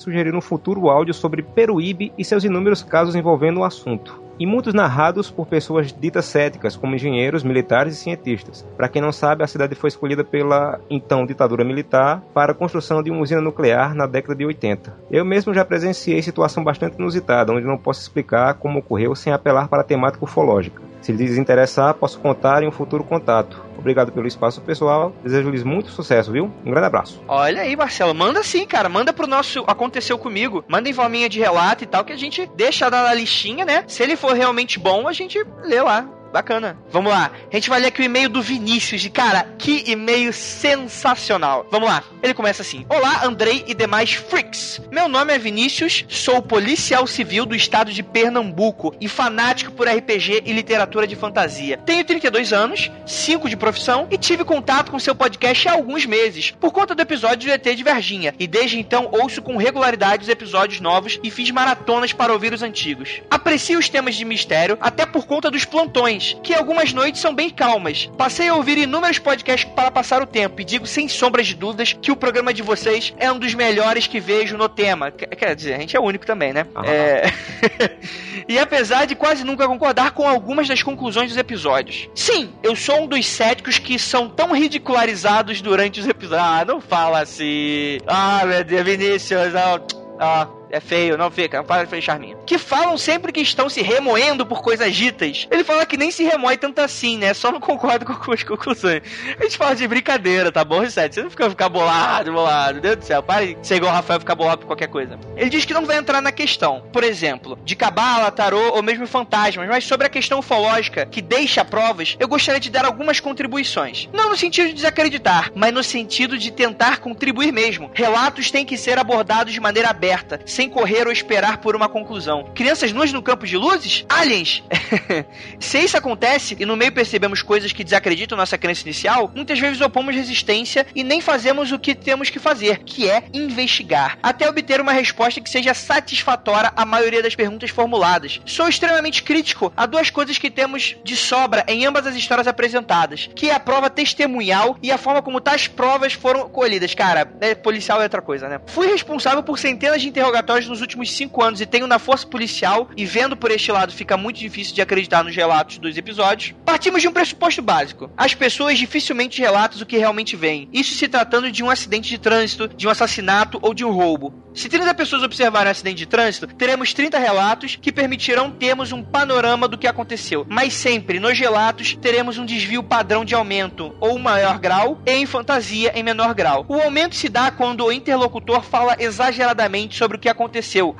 sugerir um futuro áudio sobre Peruíbe e seus inúmeros casos envolvendo o assunto. E muitos narrados por pessoas ditas céticas, como engenheiros, militares e cientistas. Para quem não sabe, a cidade foi escolhida pela então ditadura militar para a construção de uma usina nuclear na década de 80. Eu mesmo já presenciei situação bastante inusitada, onde não posso explicar como ocorreu sem apelar para a temática ufológica. Se lhes interessar, posso contar em um futuro contato. Obrigado pelo espaço pessoal, desejo-lhes muito sucesso, viu? Um grande abraço. Olha aí, Marcelo, manda sim, cara. Manda pro nosso Aconteceu Comigo. Manda em forminha de relato e tal, que a gente deixa na listinha, né? Se ele for realmente bom, a gente lê lá. Bacana. Vamos lá. A gente vai ler aqui o e-mail do Vinícius. E, cara, que e-mail sensacional. Vamos lá. Ele começa assim: Olá, Andrei e demais freaks. Meu nome é Vinícius, sou policial civil do estado de Pernambuco e fanático por RPG e literatura de fantasia. Tenho 32 anos, 5 de profissão e tive contato com seu podcast há alguns meses, por conta do episódio do ET de Varginha. E desde então ouço com regularidade os episódios novos e fiz maratonas para ouvir os antigos. Aprecio os temas de mistério, até por conta dos plantões, que algumas noites são bem calmas. Passei a ouvir inúmeros podcasts para passar o tempo e digo sem sombras de dúvidas que o programa de vocês é um dos melhores que vejo no tema. Quer dizer, a gente é o único também, né? Ah. É... e apesar de quase nunca concordar com algumas das conclusões dos episódios. Sim, eu sou um dos céticos que são tão ridicularizados durante os episódios. Ah, não fala assim. Ah, meu Deus, Vinícius, não. Ah, é feio, não fica, não para de fazer charminho. Que falam sempre que estão se remoendo por coisas ditas. Ele fala que nem se remói tanto assim, né? Só não concorda com algumas conclusões. A gente fala de brincadeira, tá bom, Reset? Você não fica ficar bolado, bolado. Deus do céu, para de ser igual o Rafael ficar bolado por qualquer coisa. Ele diz que não vai entrar na questão, por exemplo, de cabala, tarô ou mesmo fantasmas, mas sobre a questão ufológica que deixa provas, eu gostaria de dar algumas contribuições. Não no sentido de desacreditar, mas no sentido de tentar contribuir mesmo. Relatos têm que ser abordados de maneira aberta, sem correr ou esperar por uma conclusão. Crianças nuas no campo de luzes? Aliens! Se isso acontece e no meio percebemos coisas que desacreditam nossa crença inicial, muitas vezes opomos resistência e nem fazemos o que temos que fazer, que é investigar, até obter uma resposta que seja satisfatória à maioria das perguntas formuladas. Sou extremamente crítico a duas coisas que temos de sobra em ambas as histórias apresentadas, que é a prova testemunhal e a forma como tais provas foram colhidas. Cara, é, policial é outra coisa, né? Fui responsável por centenas de interrogatórios nos últimos cinco anos e tenho na força policial, e vendo por este lado fica muito difícil de acreditar nos relatos dos episódios. Partimos de um pressuposto básico. As pessoas dificilmente relatam o que realmente veem. Isso se tratando de um acidente de trânsito, de um assassinato ou de um roubo. Se 30 pessoas observarem um acidente de trânsito, teremos 30 relatos que permitirão termos um panorama do que aconteceu. Mas sempre, nos relatos, teremos um desvio padrão de aumento, ou maior grau, e em fantasia em menor grau. O aumento se dá quando o interlocutor fala exageradamente sobre o que aconteceu,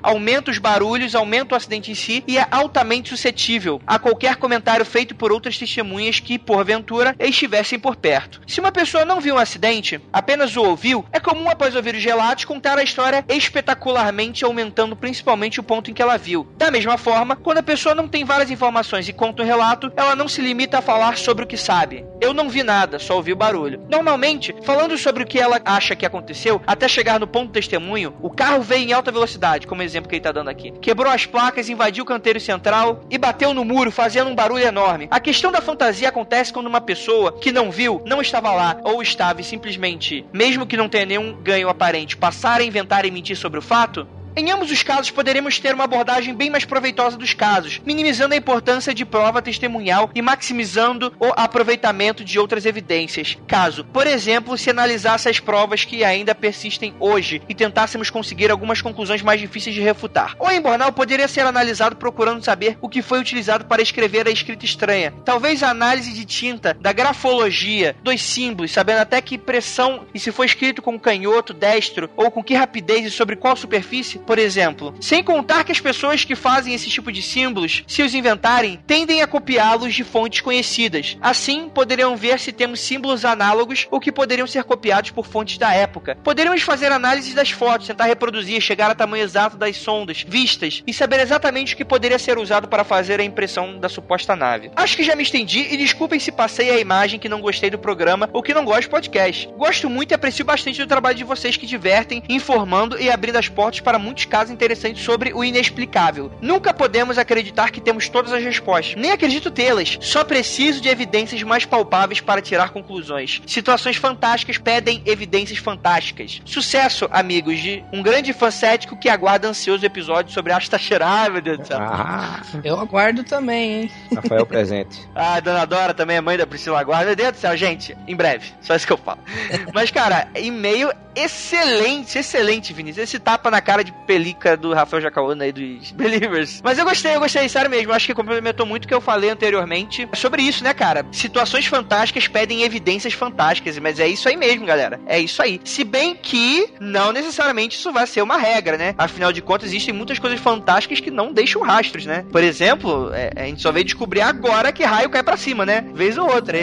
aumenta os barulhos, aumenta o acidente em si e é altamente suscetível a qualquer comentário feito por outras testemunhas que, porventura, estivessem por perto. Se uma pessoa não viu um acidente, apenas o ouviu, é comum após ouvir os relatos contar a história espetacularmente, aumentando principalmente o ponto em que ela viu. Da mesma forma, quando a pessoa não tem várias informações e conta um relato, ela não se limita a falar sobre o que sabe. Eu não vi nada, só ouvi o barulho. Normalmente, falando sobre o que ela acha que aconteceu, até chegar no ponto do testemunho, o carro veio em alta velocidade, como exemplo que ele tá dando aqui. Quebrou as placas, invadiu o canteiro central e bateu no muro, fazendo um barulho enorme. A questão da fantasia acontece quando uma pessoa que não viu, não estava lá, ou estava e simplesmente, mesmo que não tenha nenhum ganho aparente, passar a inventar e mentir sobre o fato, em ambos os casos, poderemos ter uma abordagem bem mais proveitosa dos casos, minimizando a importância de prova testemunhal e maximizando o aproveitamento de outras evidências. Caso, por exemplo, se analisasse as provas que ainda persistem hoje e tentássemos conseguir algumas conclusões mais difíceis de refutar. O embornal poderia ser analisado procurando saber o que foi utilizado para escrever a escrita estranha. Talvez a análise de tinta, da grafologia, dos símbolos, sabendo até que pressão e se foi escrito com canhoto, destro ou com que rapidez e sobre qual superfície, por exemplo. Sem contar que as pessoas que fazem esse tipo de símbolos, se os inventarem, tendem a copiá-los de fontes conhecidas. Assim, poderiam ver se temos símbolos análogos ou que poderiam ser copiados por fontes da época. Poderíamos fazer análise das fotos, tentar reproduzir, chegar ao tamanho exato das sondas vistas e saber exatamente o que poderia ser usado para fazer a impressão da suposta nave. Acho que já me estendi e desculpem se passei a imagem que não gostei do programa ou que não gosto de podcast. Gosto muito e aprecio bastante do trabalho de vocês que divertem, informando e abrindo as portas para muitos casos interessantes sobre o inexplicável. Nunca podemos acreditar que temos todas as respostas. Nem acredito tê-las. Só preciso de evidências mais palpáveis para tirar conclusões. Situações fantásticas pedem evidências fantásticas. Sucesso, amigos, de um grande fã cético que aguarda ansioso episódio sobre Asta Ai, meu Deus do céu. Ah, Eu aguardo também, hein? Rafael presente. Ah, a Dona Dora também é mãe da Priscila Guarda. Meu Deus do céu, gente, em breve. Só isso que eu falo. Mas, cara, e-mail excelente, excelente, Vinícius. Esse tapa na cara de pelica do Rafael Jacaúna aí dos Believers. Mas eu gostei, eu gostei, sério mesmo. Acho que complementou muito o que eu falei anteriormente sobre isso, né, cara? Situações fantásticas pedem evidências fantásticas, mas é isso aí mesmo, galera. É isso aí. Se bem que não necessariamente isso vai ser uma regra, né? Afinal de contas, existem muitas coisas fantásticas que não deixam rastros, né? Por exemplo, é, a gente só veio descobrir agora que raio cai pra cima, né? Vez ou outra.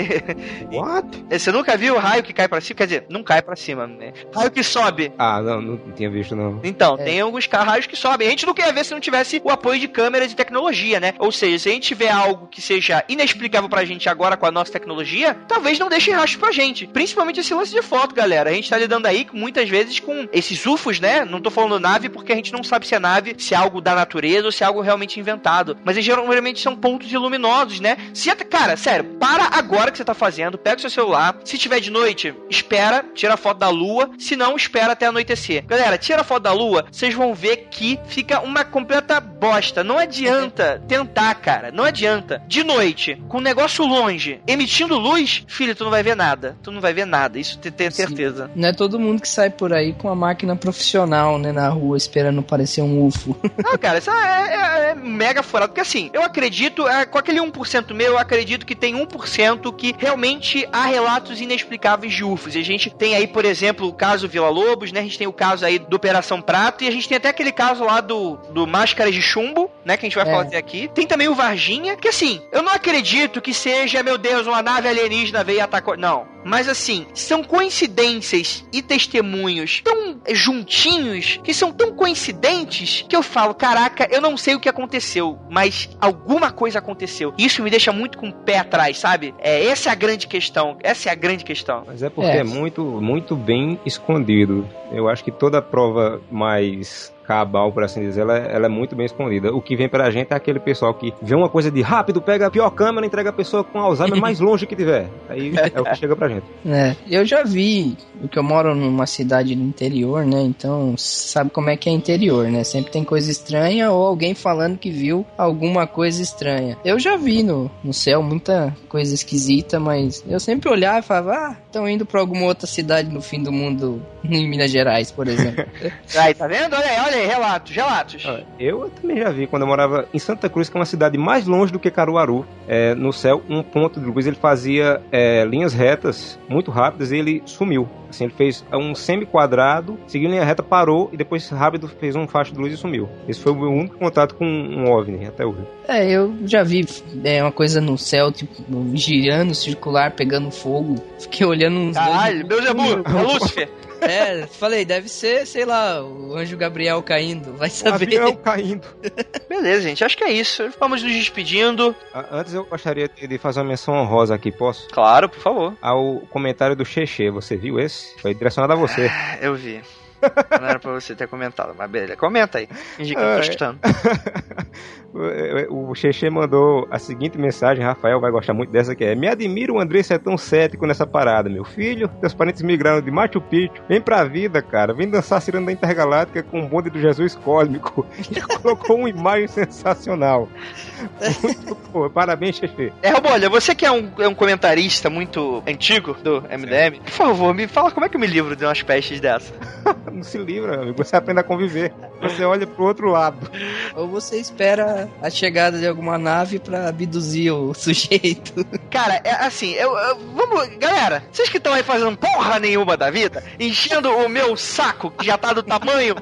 What? Você nunca viu o raio que cai pra cima? Quer dizer, não cai pra cima, né? Raio que sobe. Ah, não, não tinha visto, não. Então, É. tem alguns raios que sobem. A gente não quer ver se não tivesse o apoio de câmeras e tecnologia, né? Ou seja, se a gente tiver algo que seja inexplicável pra gente agora com a nossa tecnologia, talvez não deixe rastro pra gente. Principalmente esse lance de foto, galera. A gente tá lidando aí com- muitas vezes com esses UFOs, né? Não tô falando nave porque a gente não sabe se é nave, se é algo da natureza ou se é algo realmente inventado. Mas eles geralmente são pontos luminosos, né? Se até- cara, sério, para agora que você tá fazendo, pega o seu celular. Se tiver de noite, espera, tira a foto da lua. Se não, espera até anoitecer. Galera, tira a foto da lua, vocês vão ver que fica uma completa bosta. Não adianta tentar, cara. Não adianta. De noite, com o negócio longe, emitindo luz, filho, tu não vai ver nada. Tu não vai ver nada. Isso te- tenho Sim. certeza. Não é todo mundo que sai por aí com a máquina profissional, né, na rua, esperando parecer um UFO. Não, cara, isso é, é- é mega furado. Porque assim, eu acredito, é, com aquele 1% meu, eu acredito que tem 1% que realmente há relatos inexplicáveis de UFOs. E a gente tem aí, por exemplo, o caso Vila Lobos, né? A gente tem o caso aí do Operação Prato e a gente tem até aquele caso lá do, do Máscaras de Chumbo, né? Que a gente vai É. fazer aqui. Tem também o Varginha, que assim, eu não acredito que seja, meu Deus, uma nave alienígena veio e atacou. Não. Mas assim, são coincidências e testemunhos tão juntinhos, que são tão coincidentes, que eu falo, caraca, eu não sei o que aconteceu, mas alguma coisa aconteceu. Isso me deixa muito com o pé atrás, sabe? É, essa é a grande questão. Essa é a grande questão. Mas é porque É. é, muito, muito bem escondido. Eu acho que toda prova mais cabal, por assim dizer, ela, ela é muito bem escondida. O que vem pra gente é aquele pessoal que vê uma coisa de rápido, pega a pior câmera, entrega a pessoa com Alzheimer mais longe que tiver. Aí é o que chega pra gente. É, eu já vi, porque eu moro numa cidade do interior, né? Então sabe como é que é interior, né? Sempre tem coisa estranha ou alguém falando que viu alguma coisa estranha. Eu já vi no, no céu muita coisa esquisita, mas eu sempre olhava e falava, ah, estão indo pra alguma outra cidade no fim do mundo, em Minas Gerais, por exemplo. Aí, tá vendo? Olha aí, olha aí, relatos, relatos. Eu também já vi quando eu morava em Santa Cruz, que é uma cidade mais longe do que Caruaru. É, no céu, um ponto de luz ele fazia é, linhas retas muito rápidas e ele sumiu. Assim, ele fez um semi-quadrado, seguiu linha reta, parou e depois rápido fez um faixa de luz e sumiu. Esse foi o meu único contato com um OVNI até hoje. É, eu já vi é, uma coisa no céu, tipo, girando, circular, pegando fogo. Fiquei olhando uns Caralho, dois- Beuzebu, é Lúcifer. É, falei, deve ser, sei lá, o anjo Gabriel caindo, vai O saber. avião caindo. Beleza, gente, acho que é isso. Vamos nos despedindo. Ah, Antes eu gostaria de fazer uma menção honrosa aqui, posso? Claro, por favor. Ao comentário do Cheche, você viu esse? Foi direcionado a você. Eu vi. Não era pra você ter comentado, mas beleza. Comenta aí. Finge que eu tô Ah, é. escutando. o Cheche mandou a seguinte mensagem, Rafael vai gostar muito dessa que é Me admira o André ser tão cético nessa parada, meu filho. Teus parentes migraram de Machu Picchu. Vem pra vida, cara. Vem dançar ciranda da Intergaláctica com o bonde do Jesus Cósmico. E colocou uma imagem sensacional. Muito boa. Parabéns, Cheche. É, Robolha, você que é um, é um comentarista muito antigo do MDM, por favor, me fala como é que eu me livro de umas pestes dessa. Não se livra, meu amigo. Você aprende a conviver. Você olha pro outro lado. Ou você espera a chegada de alguma nave pra abduzir o sujeito. Cara, é assim, eu, eu- vamos. Galera, vocês que estão aí fazendo porra nenhuma da vida, enchendo o meu saco, que já tá do tamanho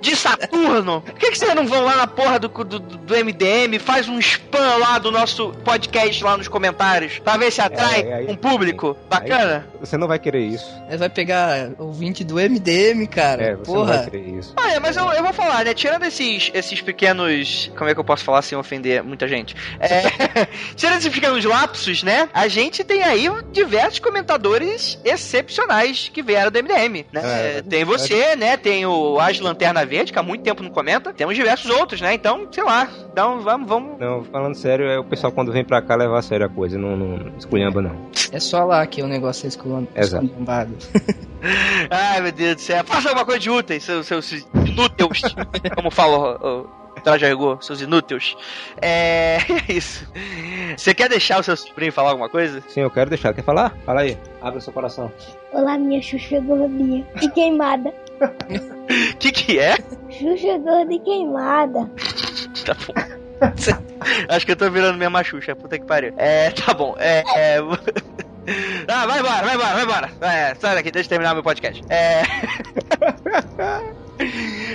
de Saturno, por que, que vocês não vão lá na porra do, do, do MDM, faz um spam lá do nosso podcast lá nos comentários, pra ver se atrai É, aí- um público bacana? Você não vai querer isso. Vai pegar ouvinte do MDM, cara. É, você não vai Porra. querer isso. Ah, é, mas eu, eu vou falar, né? Tirando esses, esses pequenos. Como é que eu posso falar sem ofender muita gente? É, tirando esses pequenos lapsos, né? A gente tem aí diversos comentadores excepcionais que vieram do MDM, né? É, tem você, né? Tem o As Lanterna Verde, que há muito tempo não comenta. Temos diversos outros, né? Então, sei lá. Então, vamos, vamos. Não, falando sério, é o pessoal quando vem pra cá levar a sério a coisa, não, não esculhamba não. É só lá que o negócio é esculham- Exato. esculhambado. Ai, meu Deus do céu. Faça alguma coisa de úteis, seus, seus inúteis. como fala o, o Traje a rigor, seus inúteis. É, é isso. Você quer deixar o seu sobrinho falar alguma coisa? Sim, eu quero deixar. Quer falar? Fala aí. Abre seu coração. Olá, minha Xuxa gordinha e queimada. O que que é? Xuxa gorda e queimada. Tá bom. Acho que eu tô virando minha machucha, puta que pariu. É, tá bom. É. é... Ah, vai embora, vai embora, vai embora. É, sai daqui, deixa eu terminar meu podcast. É.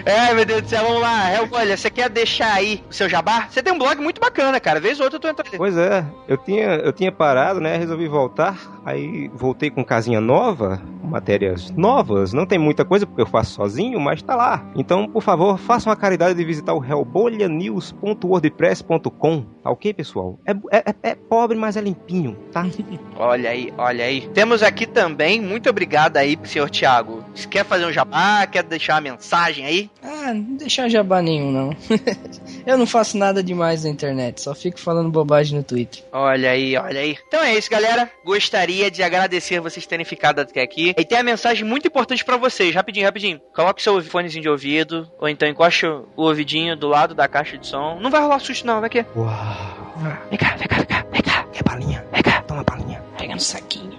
É, meu Deus do céu, vamos lá. É, olha, você quer deixar aí o seu jabá? Você tem um blog muito bacana, cara. Vez ou outra eu tô entrando. Pois é, eu tinha, eu tinha parado, né? Resolvi voltar. Aí voltei com casinha nova, matérias novas. Não tem muita coisa porque eu faço sozinho, mas tá lá. Então, por favor, façam a caridade de visitar o hellbolhanews.wordpress.com. Tá ok, pessoal? É, é, é- pobre, mas é limpinho, tá? Olha aí, olha aí. Temos aqui também, muito obrigado aí, senhor Thiago. Você quer fazer um jabá? Quer deixar uma mensagem aí? Ah, não deixar jabá nenhum, não. eu não faço nada demais na internet, só fico falando bobagem no Twitter. Olha aí, olha aí. Então é isso, galera. Gostaria de agradecer vocês terem ficado até aqui. E tem a mensagem muito importante pra vocês. Rapidinho, rapidinho. Coloque seu fonezinho de ouvido. Ou então encoste o ouvidinho do lado da caixa de som. Não vai rolar susto, não. Vai aqui. Uau! Vem cá, vem cá, vem cá. Vem cá. É balinha. Vem cá. Toma balinha. Pega no saquinho.